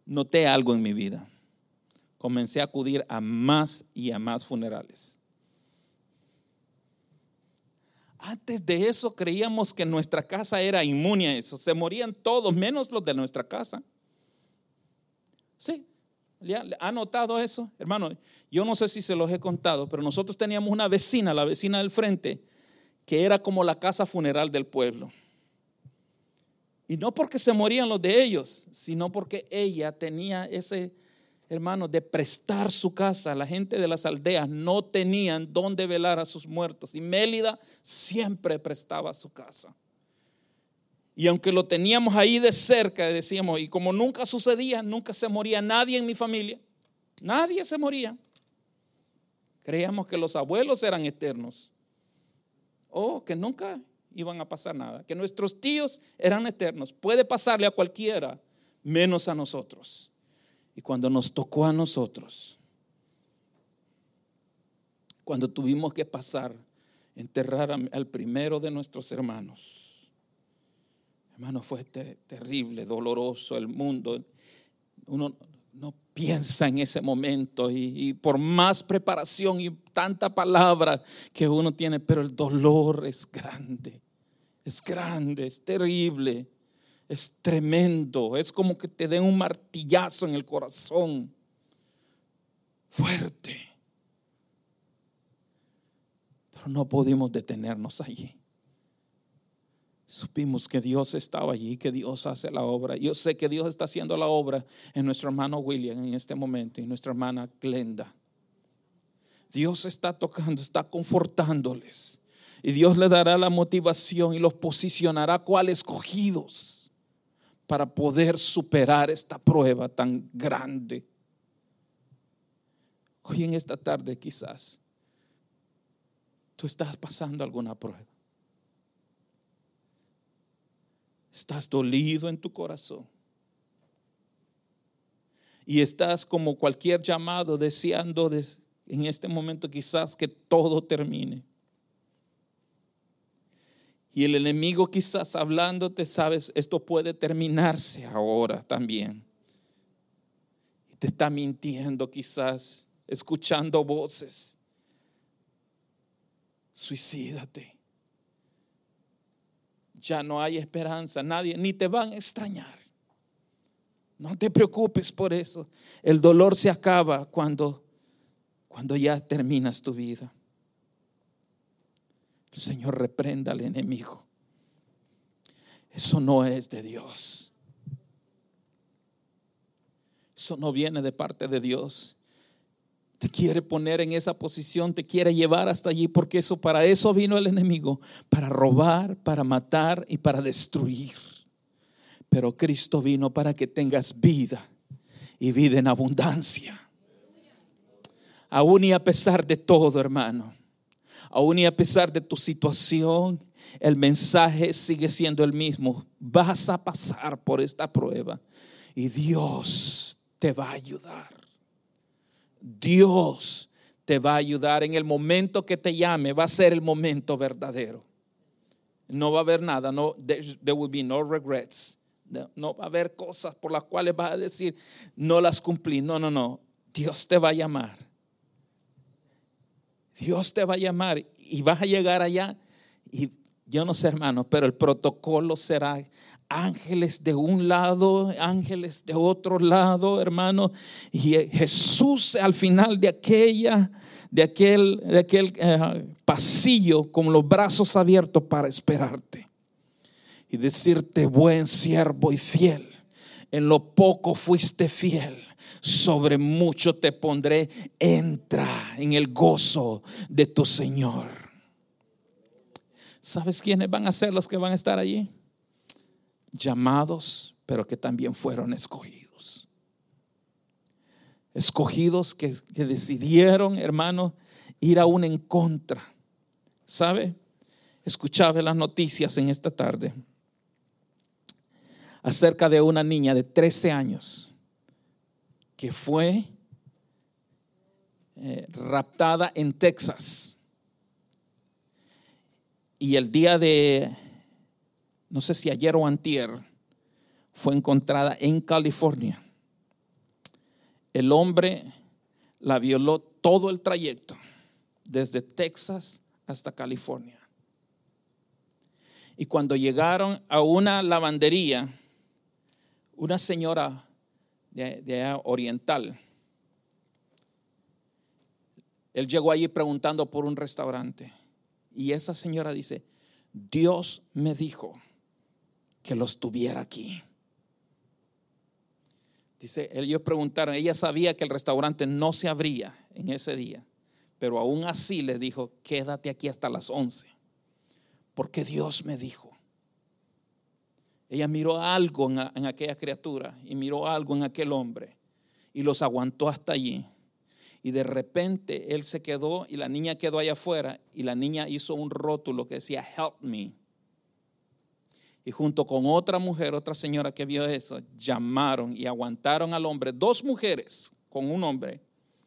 noté algo en mi vida. Comencé a acudir a más y a más funerales. Antes de eso creíamos que nuestra casa era inmune a eso. Se morían todos, menos los de nuestra casa. Sí, ¿ha notado eso? Hermano, yo no sé si se los he contado, pero nosotros teníamos una vecina, la vecina del frente, que era como la casa funeral del pueblo. Y no porque se morían los de ellos, sino porque ella tenía ese hermanos, de prestar su casa. La gente de las aldeas no tenían dónde velar a sus muertos. Y Mélida siempre prestaba su casa. Y aunque lo teníamos ahí de cerca, decíamos, y como nunca sucedía, nunca se moría nadie en mi familia. Nadie se moría. Creíamos que los abuelos eran eternos. O que nunca iban a pasar nada. Que nuestros tíos eran eternos. Puede pasarle a cualquiera, menos a nosotros. Y cuando nos tocó a nosotros, cuando tuvimos que pasar, enterrar al primero de nuestros hermanos, hermano, fue terrible, doloroso el mundo. Uno no piensa en ese momento y, por más preparación y tanta palabra que uno tiene, pero el dolor es grande, es grande, es terrible es tremendo. Es como que te den un martillazo en el corazón. Fuerte. Pero no pudimos detenernos allí. Supimos que Dios estaba allí, que Dios hace la obra. Yo sé que Dios está haciendo la obra en nuestro hermano William en este momento y nuestra hermana Glenda. Dios está tocando, está confortándoles. Y Dios le dará la motivación y los posicionará cual escogidos para poder superar esta prueba tan grande. Hoy en esta tarde quizás tú estás pasando alguna prueba. Estás dolido en tu corazón. Y estás como cualquier llamado deseando en este momento quizás que todo termine. Y el enemigo quizás hablándote, sabes, esto puede terminarse ahora también. Y te está mintiendo quizás, escuchando voces. Suicídate. Ya no hay esperanza, nadie, ni te van a extrañar. No te preocupes por eso. El dolor se acaba cuando, cuando ya terminas tu vida. El Señor reprenda al enemigo. Eso no es de Dios. Eso no viene de parte de Dios. Te quiere poner en esa posición, te quiere llevar hasta allí, porque eso para eso vino el enemigo, para robar, para matar y para destruir. Pero Cristo vino para que tengas vida y vida en abundancia. Aún y a pesar de todo, hermano, aún y a pesar de tu situación, el mensaje sigue siendo el mismo. Vas a pasar por esta prueba y Dios te va a ayudar. Dios te va a ayudar en el momento que te llame, va a ser el momento verdadero. No va a haber nada, no, there will be no regrets. No, va a haber cosas por las cuales vas a decir, no las cumplí. No, no, no. Dios te va a llamar. Dios te va a llamar y vas a llegar allá. Y yo no sé, hermano, pero el protocolo será ángeles de un lado, ángeles de otro lado, hermano. Y Jesús al final de aquella, de aquel, de aquel eh, pasillo con los brazos abiertos para esperarte y decirte, buen siervo y fiel, en lo poco fuiste fiel, sobre mucho te pondré, entra en el gozo de tu Señor. ¿Sabes quiénes van a ser los que van a estar allí? Llamados, pero que también fueron escogidos. Escogidos que, decidieron, hermano, ir aún en contra. ¿Sabe? Escuchaba las noticias en esta tarde acerca de una niña de 13 años que fue eh, raptada en Texas. Y el día de, no sé si ayer o antier, fue encontrada en California. El hombre la violó todo el trayecto, desde Texas hasta California. Y cuando llegaron a una lavandería, una señora de, oriental, él llegó allí preguntando por un restaurante. Y esa señora dice, Dios me dijo que los tuviera aquí. Dice, ellos preguntaron, ella sabía que el restaurante no se abría en ese día, pero aún así le dijo, quédate aquí hasta las 11, porque Dios me dijo. Ella miró algo en, aquella criatura y miró algo en aquel hombre y los aguantó hasta allí. Y de repente él se quedó y la niña quedó allá afuera y la niña hizo un rótulo que decía, help me. Y junto con otra mujer, otra señora que vio eso, llamaron y aguantaron al hombre, dos mujeres con un hombre,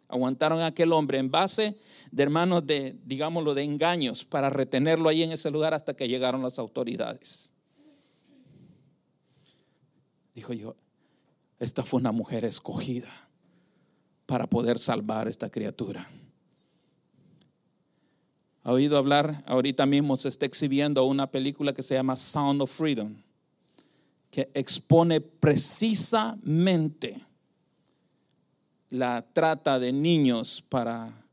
aguantaron a aquel hombre en base de hermanos de, digámoslo, de engaños para retenerlo ahí en ese lugar hasta que llegaron las autoridades. Dijo yo, esta fue una mujer escogida para poder salvar a esta criatura. Ha oído hablar, ahorita mismo se está exhibiendo una película que se llama Sound of Freedom, que expone precisamente la trata de niños para,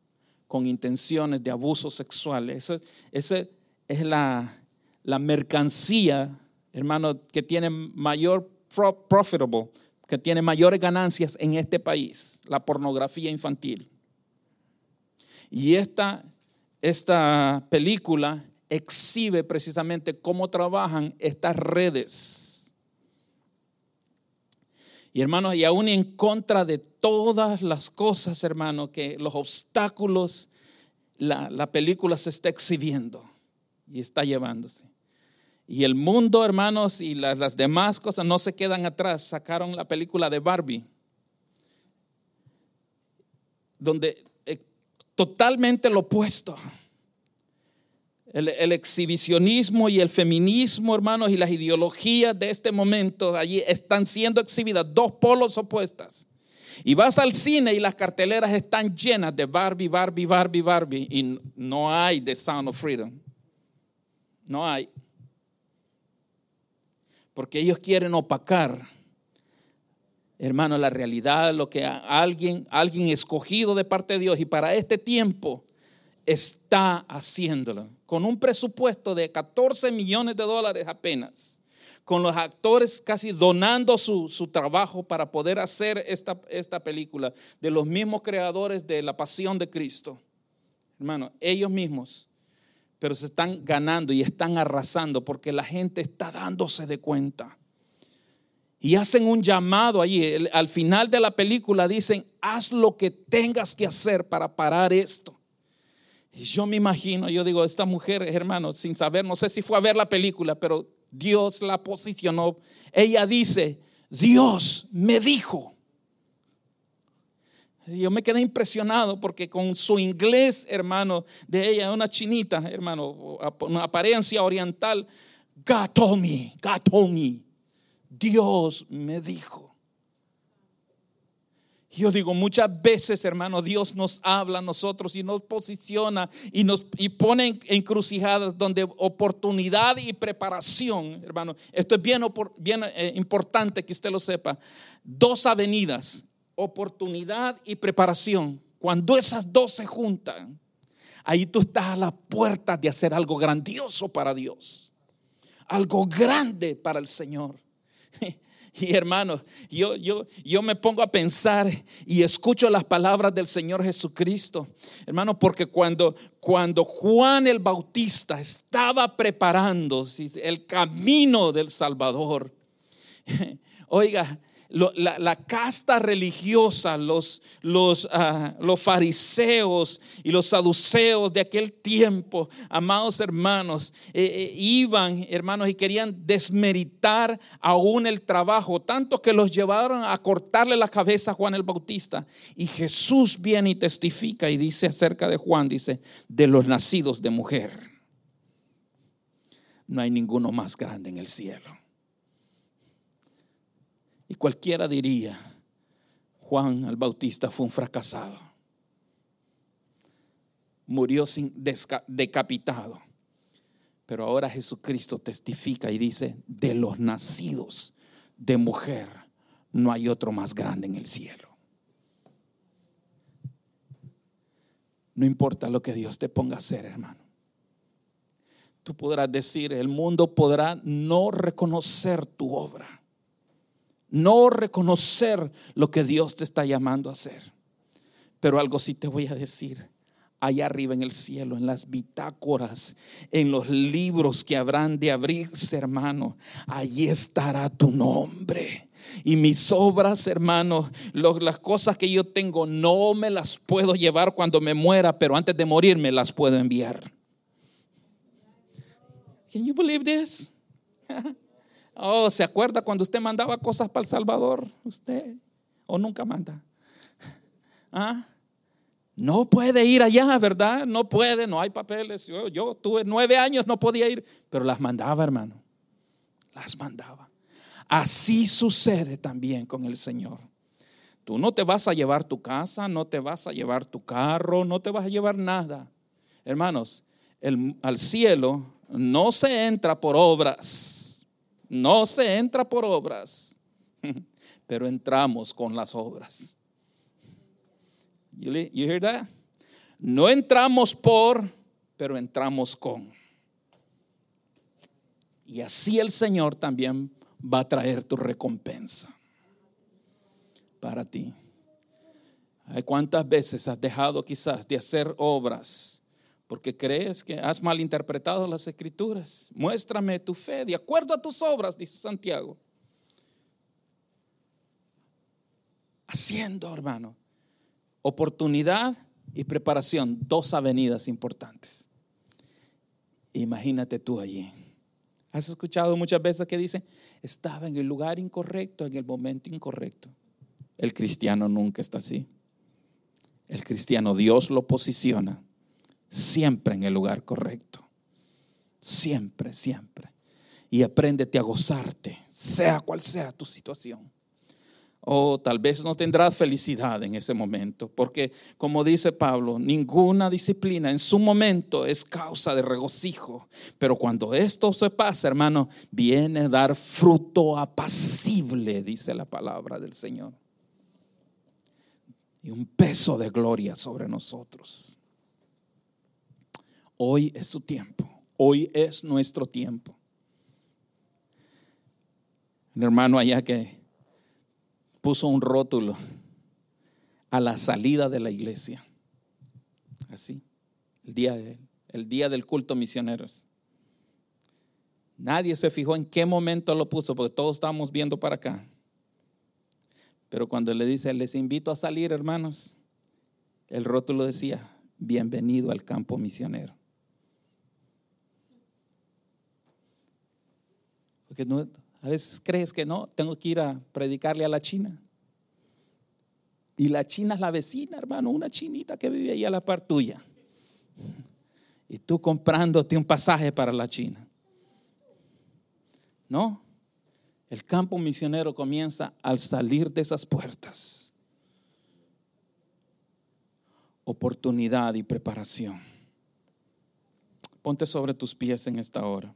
con intenciones de abuso sexual. Esa, es la, la mercancía, hermano, que tiene mayor profitable, que tiene mayores ganancias en este país, la pornografía infantil. Y esta, esta película exhibe precisamente cómo trabajan estas redes. Y hermanos, y aún en contra de todas las cosas, hermanos, que los obstáculos, la, la película se está exhibiendo y está llevándose. Y el mundo, hermanos, y las, demás cosas no se quedan atrás. Sacaron la película de Barbie, donde eh, totalmente lo opuesto. El, exhibicionismo y el feminismo, hermanos, y las ideologías de este momento allí están siendo exhibidas, dos polos opuestas. Y vas al cine y las carteleras están llenas de Barbie, Barbie, Barbie, Barbie, y no hay The Sound of Freedom. No hay. Porque ellos quieren opacar, hermano, la realidad, lo que alguien, alguien escogido de parte de Dios y para este tiempo está haciéndolo con un presupuesto de 14 millones de dólares apenas, con los actores casi donando su, trabajo para poder hacer esta, esta película, de los mismos creadores de La Pasión de Cristo. Hermano, ellos mismos, pero se están ganando y están arrasando porque la gente está dándose de cuenta. Y hacen un llamado allí. Al final de la película dicen, haz lo que tengas que hacer para parar esto. Yo me imagino, yo digo, esta mujer, hermano, sin saber, no sé si fue a ver la película, pero Dios la posicionó. Ella dice, Dios me dijo. Yo me quedé impresionado porque con su inglés, hermano, de ella, una chinita, hermano, una apariencia oriental, told me. Dios me dijo. Yo digo, muchas veces, hermano, Dios nos habla a nosotros y nos posiciona y nos y pone encrucijadas donde oportunidad y preparación, hermano. Esto es bien, bien eh, importante que usted lo sepa. Dos avenidas, oportunidad y preparación. Cuando esas dos se juntan, ahí tú estás a la puerta de hacer algo grandioso para Dios. Algo grande para el Señor. Y hermano, yo, yo, yo me pongo a pensar y escucho las palabras del Señor Jesucristo. Hermano, porque cuando, cuando Juan el Bautista estaba preparando el camino del Salvador, oiga, la, casta religiosa, los, los, ah, los fariseos y los saduceos de aquel tiempo, amados hermanos, eh, eh, iban, hermanos, y querían desmeritar aún el trabajo, tanto que los llevaron a cortarle la cabeza a Juan el Bautista. Y Jesús viene y testifica y dice acerca de Juan, dice, de los nacidos de mujer. No hay ninguno más grande en el cielo. Y cualquiera diría, Juan el Bautista fue un fracasado. Murió sin decapitado. Pero ahora Jesucristo testifica y dice, de los nacidos de mujer, no hay otro más grande en el cielo. No importa lo que Dios te ponga a hacer, hermano. Tú podrás decir, el mundo podrá no reconocer tu obra no reconocer lo que Dios te está llamando a hacer. Pero algo sí te voy a decir. Allá arriba en el cielo, en las bitácoras, en los libros que habrán de abrirse, hermano, allí estará tu nombre. Y mis obras, hermano, las cosas que yo tengo, no me las puedo llevar cuando me muera, pero antes de morir me las puedo enviar. Can you believe this? Oh, ¿se acuerda cuando usted mandaba cosas para El Salvador? ¿Usted? ¿O nunca manda? ¿Ah? No puede ir allá, ¿verdad? No puede, no hay papeles. Yo, tuve nueve años, no podía ir, pero las mandaba, hermano. Las mandaba. Así sucede también con el Señor. Tú no te vas a llevar tu casa, no te vas a llevar tu carro, no te vas a llevar nada. Hermanos, el, al cielo no se entra por obras no se entra por obras, pero entramos con las obras. You, hear that? No entramos por, pero entramos con. Y así el Señor también va a traer tu recompensa para ti. ¿Cuántas veces has dejado quizás de hacer obras? Porque crees que has malinterpretado las escrituras. Muéstrame tu fe de acuerdo a tus obras, dice Santiago. Haciendo, hermano, oportunidad y preparación, dos avenidas importantes. Imagínate tú allí. ¿Has escuchado muchas veces que dicen, estaba en el lugar incorrecto, en el momento incorrecto? El cristiano nunca está así. El cristiano Dios lo posiciona siempre en el lugar correcto. Siempre, siempre. Y apréndete a gozarte, sea cual sea tu situación. O tal vez no tendrás felicidad en ese momento, porque como dice Pablo, ninguna disciplina en su momento es causa de regocijo. Pero cuando esto se pasa, hermano, viene a dar fruto apacible, dice la palabra del Señor. Y un peso de gloria sobre nosotros. Hoy es su tiempo, hoy es nuestro tiempo. Un hermano allá que puso un rótulo a la salida de la iglesia. Así, el día, el día del culto misioneros. Nadie se fijó en qué momento lo puso, porque todos estábamos viendo para acá. Pero cuando le dice, les invito a salir, hermanos, el rótulo decía, bienvenido al campo misionero. Porque a veces crees que no, tengo que ir a predicarle a la China. Y la China es la vecina, hermano, una chinita que vive ahí a la par tuya. Y tú comprándote un pasaje para la China. No, el campo misionero comienza al salir de esas puertas. Oportunidad y preparación. Ponte sobre tus pies en esta hora.